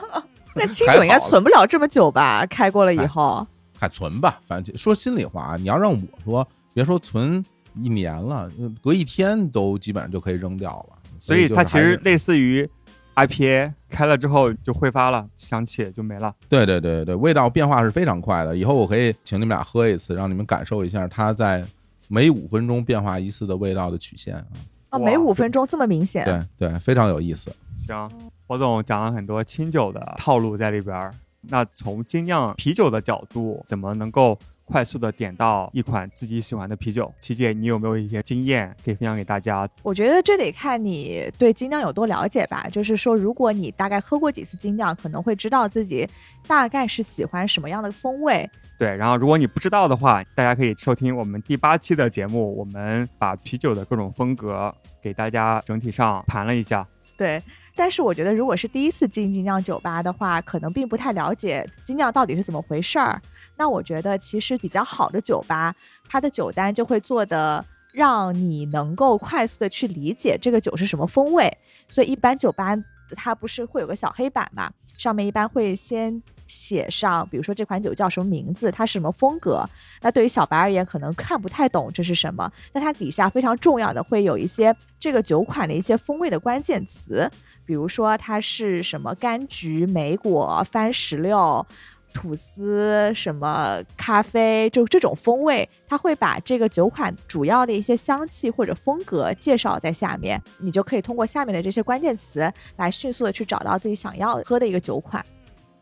<laughs> 那清酒应该存不了这么久吧？开过了以后，还存吧，反正说心里话啊，你要让我说，别说存一年了，隔一天都基本上就可以扔掉了。所以它其实类似于 IPA，开了之后就挥发了，香气就没了。对对对对，味道变化是非常快的。以后我可以请你们俩喝一次，让你们感受一下它在每五分钟变化一次的味道的曲线啊。哦，哇每五分钟这么明显。对对，非常有意思。行，火总讲了很多清酒的套路在里边儿。那从精酿啤酒的角度，怎么能够快速的点到一款自己喜欢的啤酒？琪姐，你有没有一些经验可以分享给大家？我觉得这得看你对精酿有多了解吧。就是说，如果你大概喝过几次精酿，可能会知道自己大概是喜欢什么样的风味。对，然后如果你不知道的话，大家可以收听我们第八期的节目，我们把啤酒的各种风格给大家整体上盘了一下。对，但是我觉得，如果是第一次进精酿酒吧的话，可能并不太了解精酿到底是怎么回事儿。那我觉得，其实比较好的酒吧，它的酒单就会做的让你能够快速的去理解这个酒是什么风味。所以，一般酒吧它不是会有个小黑板嘛，上面一般会先写上，比如说这款酒叫什么名字，它是什么风格。那对于小白而言，可能看不太懂这是什么。那它底下非常重要的会有一些这个酒款的一些风味的关键词，比如说它是什么柑橘、莓果、番石榴。吐司、什么咖啡，就这种风味，它会把这个酒款主要的一些香气或者风格介绍在下面，你就可以通过下面的这些关键词来迅速的去找到自己想要喝的一个酒款。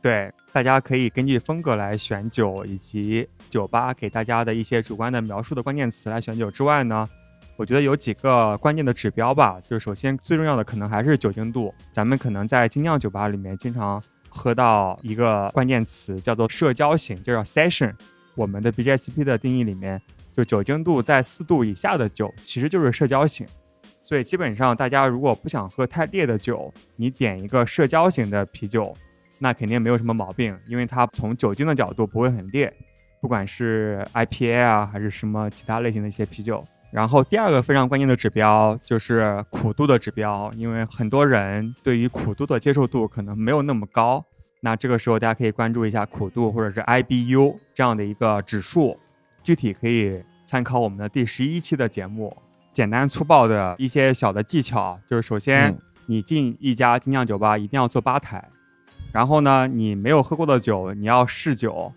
对，大家可以根据风格来选酒，以及酒吧给大家的一些主观的描述的关键词来选酒之外呢，我觉得有几个关键的指标吧。就是首先最重要的可能还是酒精度。咱们可能在精酿酒吧里面经常喝到一个关键词叫做社交型，就叫 session。我们的 BJCP 的定义里面，就酒精度在四度以下的酒其实就是社交型。所以基本上大家如果不想喝太烈的酒，你点一个社交型的啤酒。那肯定没有什么毛病，因为它从酒精的角度不会很烈，不管是 IPA 啊还是什么其他类型的一些啤酒。然后第二个非常关键的指标就是苦度的指标，因为很多人对于苦度的接受度可能没有那么高。那这个时候大家可以关注一下苦度或者是 IBU 这样的一个指数，具体可以参考我们的第十一期的节目。简单粗暴的一些小的技巧，就是首先嗯你进一家精酿酒吧一定要坐吧台。然后呢，你没有喝过的酒，你要试酒，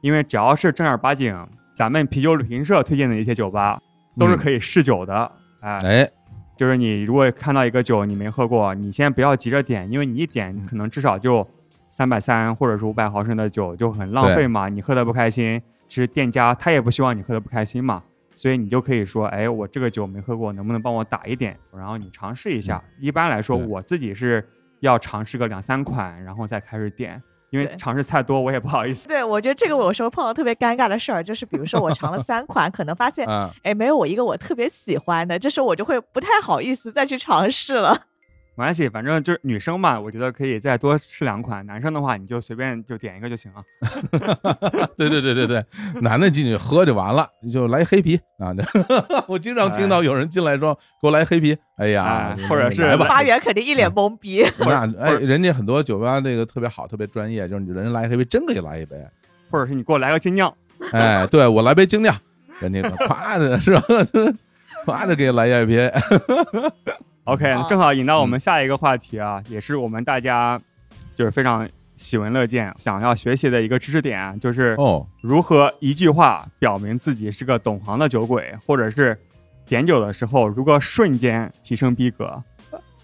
因为只要是正儿八经咱们啤酒旅行社推荐的一些酒吧，都是可以试酒的。哎，哎，就是你如果看到一个酒你没喝过，你先不要急着点，因为你一点可能至少就三百三或者是五百毫升的酒就很浪费嘛，你喝的不开心，其实店家他也不希望你喝的不开心嘛。所以你就可以说，哎，我这个酒没喝过，能不能帮我打一点？然后你尝试一下。一般来说，我自己是要尝试个两三款，然后再开始点，因为尝试太多我也不好意思。对，我觉得这个我有时候碰到特别尴尬的事儿，就是比如说我尝了三款，可能发现啊，哎没有我一个我特别喜欢的，这时候我就会不太好意思再去尝试了。没关系，反正就是女生嘛，我觉得可以再多试两款。男生的话，你就随便就点一个就行了。<laughs> 对对对对对，男的进去喝就完了，你就来黑啤啊！<laughs> 我经常听到有人进来说给我来黑啤，哎呀哎，或者是来吧发源肯定一脸懵逼。那哎，人家很多酒吧那个特别好，特别专业，就是人来黑啤真给来一杯，或者是你给我来个精酿，哎，对我来杯精酿，人家夸的是吧？<laughs> 夸的给来一杯，OK，啊正好引到我们下一个话题啊，也是我们大家就是非常喜闻乐见、想要学习的一个知识点啊，就是哦，如何一句话表明自己是个懂行的酒鬼，或者是点酒的时候如何瞬间提升逼格。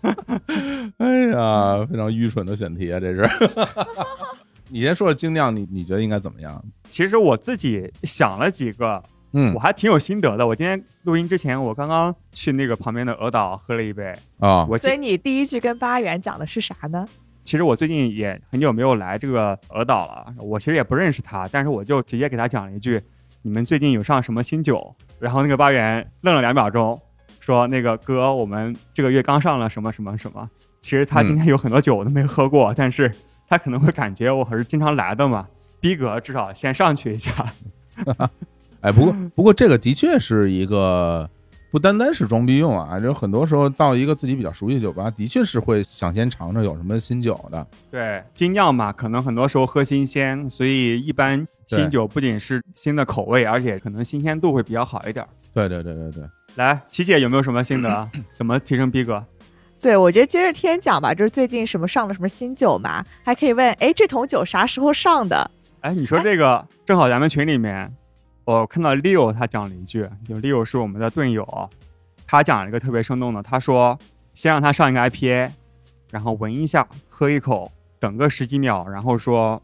<laughs> 哎呀，非常愚蠢的选题啊，这是。<laughs> 你先说说精酿，你你觉得应该怎么样？其实我自己想了几个，嗯我还挺有心得的。我今天录音之前，我刚刚去那个旁边的鹅岛喝了一杯。啊，我所以你第一句跟八元讲的是啥呢？其实我最近也很久没有来这个鹅岛了，我其实也不认识他，但是我就直接给他讲了一句：“你们最近有上什么新酒？”然后那个八元愣了两秒钟，说：“那个哥，我们这个月刚上了什么什么什么。”其实他今天有很多酒我都没喝过，但是他可能会感觉我还是经常来的嘛。逼格至少先上去一下。哎，不过不过这个的确是一个不单单是装逼用啊，就很多时候到一个自己比较熟悉的酒吧，的确是会想先尝尝有什么新酒的。对，精酿嘛，可能很多时候喝新鲜，所以一般新酒不仅是新的口味，而且可能新鲜度会比较好一点。对对对对对，来，琪姐有没有什么心得？怎么提升逼格？<clears throat> 对，我觉得接着天讲吧，就是最近什么上了什么新酒嘛，还可以问，哎，这桶酒啥时候上的？哎，你说这个，正好咱们群里面，我看到 Leo 他讲了一句，就 Leo 是我们的队友，他讲了一个特别生动的，他说先让他上一个 IPA，然后闻一下，喝一口，等个十几秒，然后说，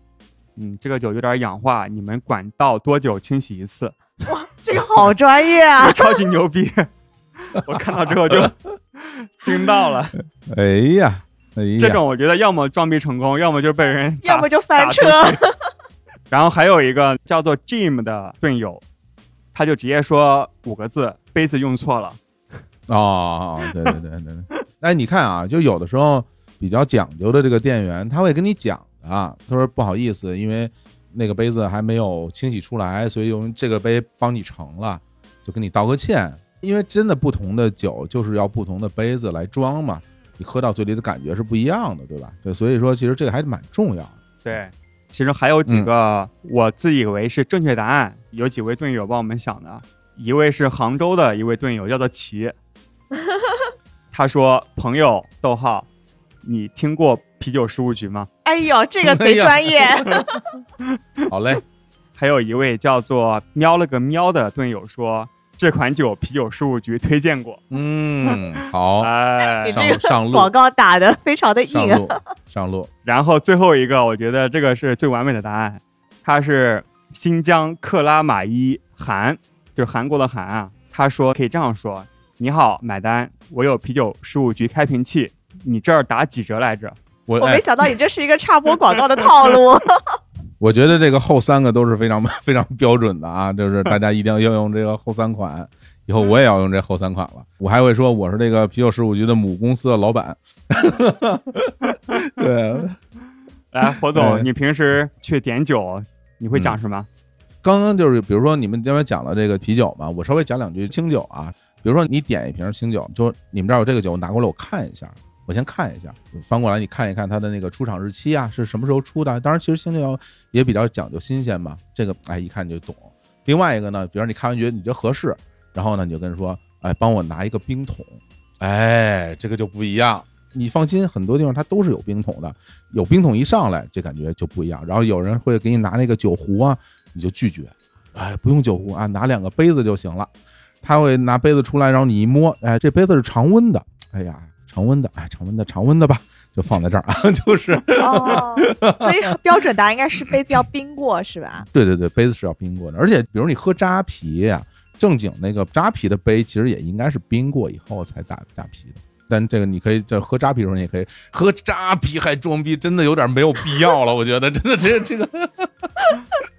嗯，这个酒有点氧化，你们管道多久清洗一次？哇这个好专业 <laughs> 这啊个！超级牛逼，我看到之后就惊到了。哎呀，哎呀，这种我觉得要么装逼成功，要么就被人要么就翻车。然后还有一个叫做 Jim 的队友，他就直接说五个字：杯子用错了。哦，对对对对对。<laughs> 哎，你看啊，就有的时候比较讲究的这个店员，他会跟你讲的啊，他说不好意思，因为那个杯子还没有清洗出来，所以用这个杯帮你盛了，就跟你道个歉。因为真的不同的酒就是要不同的杯子来装嘛，你喝到嘴里的感觉是不一样的，对吧？对，所以说其实这个还蛮重要的。对，其实还有几个我自以为是正确答案，有几位队友帮我们想的。一位是杭州的一位队友，叫做齐，<laughs> 他说：“朋友，逗号，你听过啤酒事务局吗？”哎呦，这个贼专业。好嘞，<laughs> 还有一位叫做喵了个喵的队友说，这款酒啤酒事务局推荐过。嗯，好，哎，上这个上路广告打的非常的硬啊。上路上路，然后最后一个，我觉得这个是最完美的答案，他是新疆克拉玛依韩，就是韩国的韩啊。他说可以这样说：你好，买单，我有啤酒事务局开瓶器，你这儿打几折来着？我哎我没想到你这是一个插播广告的套路。<laughs> 我觉得这个后三个都是非常 <laughs> 非常标准的啊，就是大家一定要要用这个后三款。以后我也要用这后三款了，我还会说我是这个啤酒事务局的母公司的老板。<laughs> 对，来，火哎总，你平时去点酒，你会讲什么？刚刚就是比如说你们这边讲了这个啤酒嘛，我稍微讲两句清酒啊。比如说你点一瓶清酒，就你们这儿有这个酒，拿过来我看一下，我先看一下，翻过来你看一看它的那个出厂日期啊，是什么时候出的。当然，其实清酒也比较讲究新鲜嘛，这个哎一看就懂。另外一个呢，比如你看完觉得你觉得合适，然后呢你就跟人说，哎，帮我拿一个冰桶，哎，这个就不一样。你放心，很多地方它都是有冰桶的，有冰桶一上来，这感觉就不一样。然后有人会给你拿那个酒壶啊，你就拒绝，哎，不用酒壶啊，拿两个杯子就行了。他会拿杯子出来，然后你一摸，哎，这杯子是常温的，哎呀，常温的，哎，常温的，常温的吧，就放在这儿啊，<laughs> 就是，哦，所以标准答案应该是杯子要冰过，是吧？<laughs> 对对对，杯子是要冰过的，而且比如你喝扎啤呀、正经那个扎啤的杯，其实也应该是冰过以后才打扎啤的。但这个你可以在喝扎啤的时候，你也可以喝扎啤还装逼，真的有点没有必要了。<laughs> 我觉得真的这这个，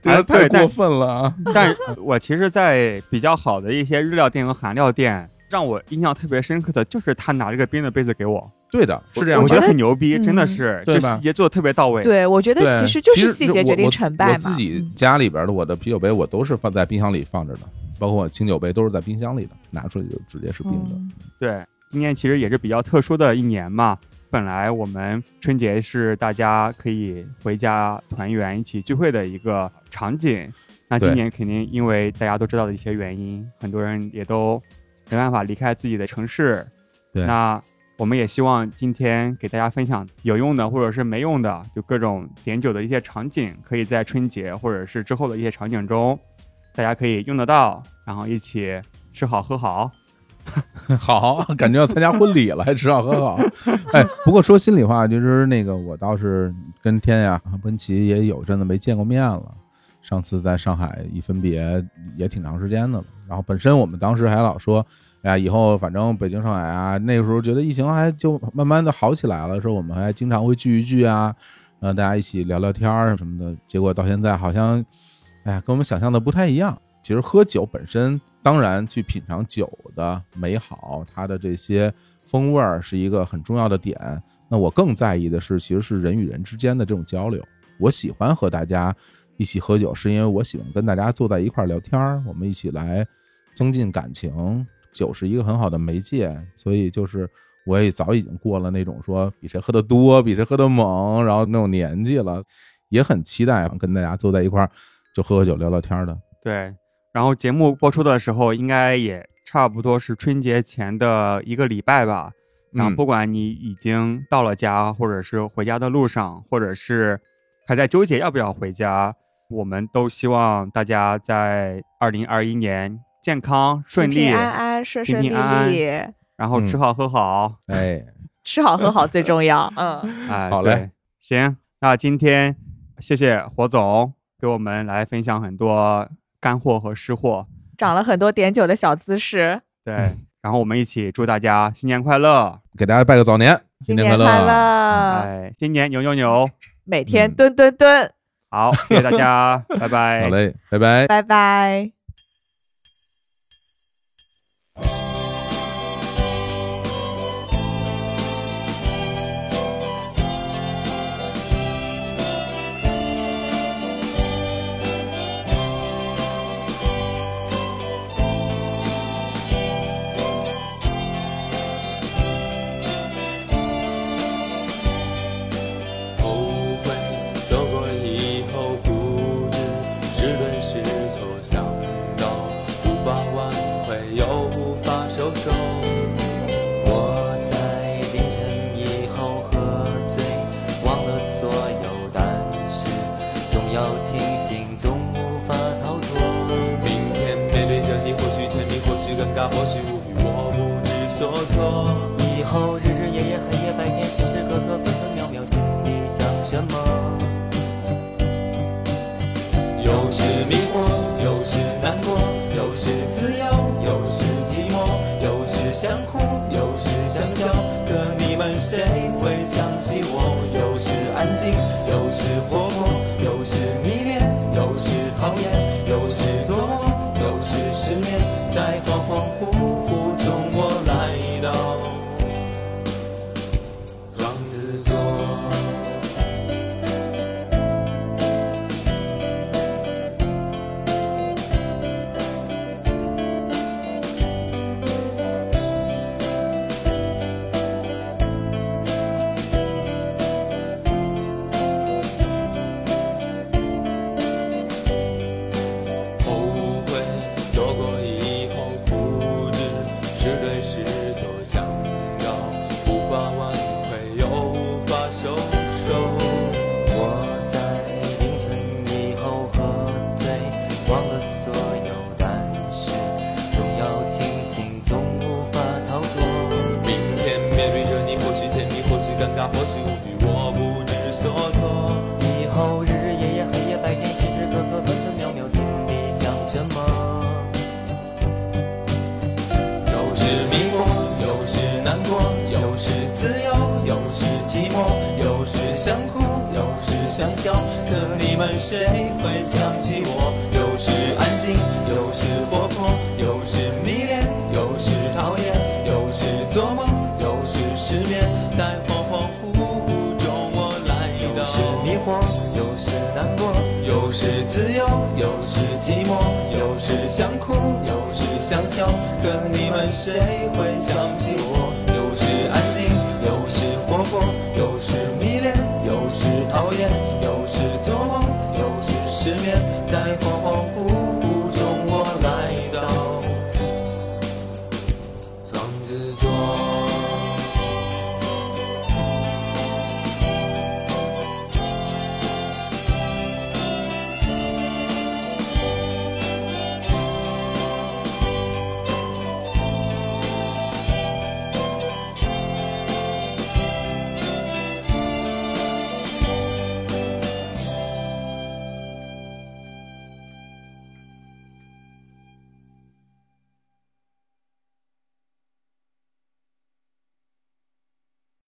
这太过分了啊！但是我其实，在比较好的一些日料店和韩料店，让我印象特别深刻的就是他拿这个冰的杯子给我，对的，是这样。我觉觉得得很牛逼，嗯真的是，对吧就细节做的特别到位。对，我觉得，其实就是细节决定我我成败嘛。我自己嗯家里边的我的啤酒杯，我都是放在冰箱里放着的，包括我清酒杯都是在冰箱里的，拿出来就直接是冰的。嗯对，今年其实也是比较特殊的一年嘛。本来我们春节是大家可以回家团圆、一起聚会的一个场景，那今年肯定因为大家都知道的一些原因，很多人也都没办法离开自己的城市。对那我们也希望今天给大家分享有用的或者是没用的，就各种点酒的一些场景，可以在春节或者是之后的一些场景中，大家可以用得到，然后一起吃好喝好。<laughs> 好，感觉要参加婚礼了，还吃好喝好。<laughs> 哎，不过说心里话，就是那个我倒是跟天呀、温琪也有阵子没见过面了。上次在上海一分别也挺长时间的了。然后本身我们当时还老说，哎呀，以后反正北京、上海啊，那个时候觉得疫情还就慢慢的好起来了，说我们还经常会聚一聚啊，让大家一起聊聊天儿什么的。结果到现在好像，哎呀，跟我们想象的不太一样。其实喝酒本身，当然去品尝酒的美好，它的这些风味儿是一个很重要的点。那我更在意的是，其实是人与人之间的这种交流。我喜欢和大家一起喝酒，是因为我喜欢跟大家坐在一块儿聊天儿，我们一起来增进感情。酒是一个很好的媒介，所以就是我也早已经过了那种说比谁喝得多、比谁喝得猛，然后那种年纪了，也很期待跟大家坐在一块儿就喝喝酒、聊聊天儿的。对，然后节目播出的时候，应该也差不多是春节前的一个礼拜吧。然后嗯不管你已经到了家，或者是回家的路上，或者是还在纠结要不要回家，我们都希望大家在二零二一年健康顺利，平平安安、顺顺利平平安安然后吃好喝好。哎，吃好喝好最重要。<laughs> 嗯，哎，好嘞，行，那今天谢谢火总给我们来分享很多干货和湿货。长了很多点酒的小姿势。对，嗯然后我们一起祝大家新年快乐，给大家拜个早年，新年快乐！快乐！哎，新年牛牛牛！每天嗯蹲蹲蹲，好，谢谢大家，拜拜。好嘞，拜拜。拜拜。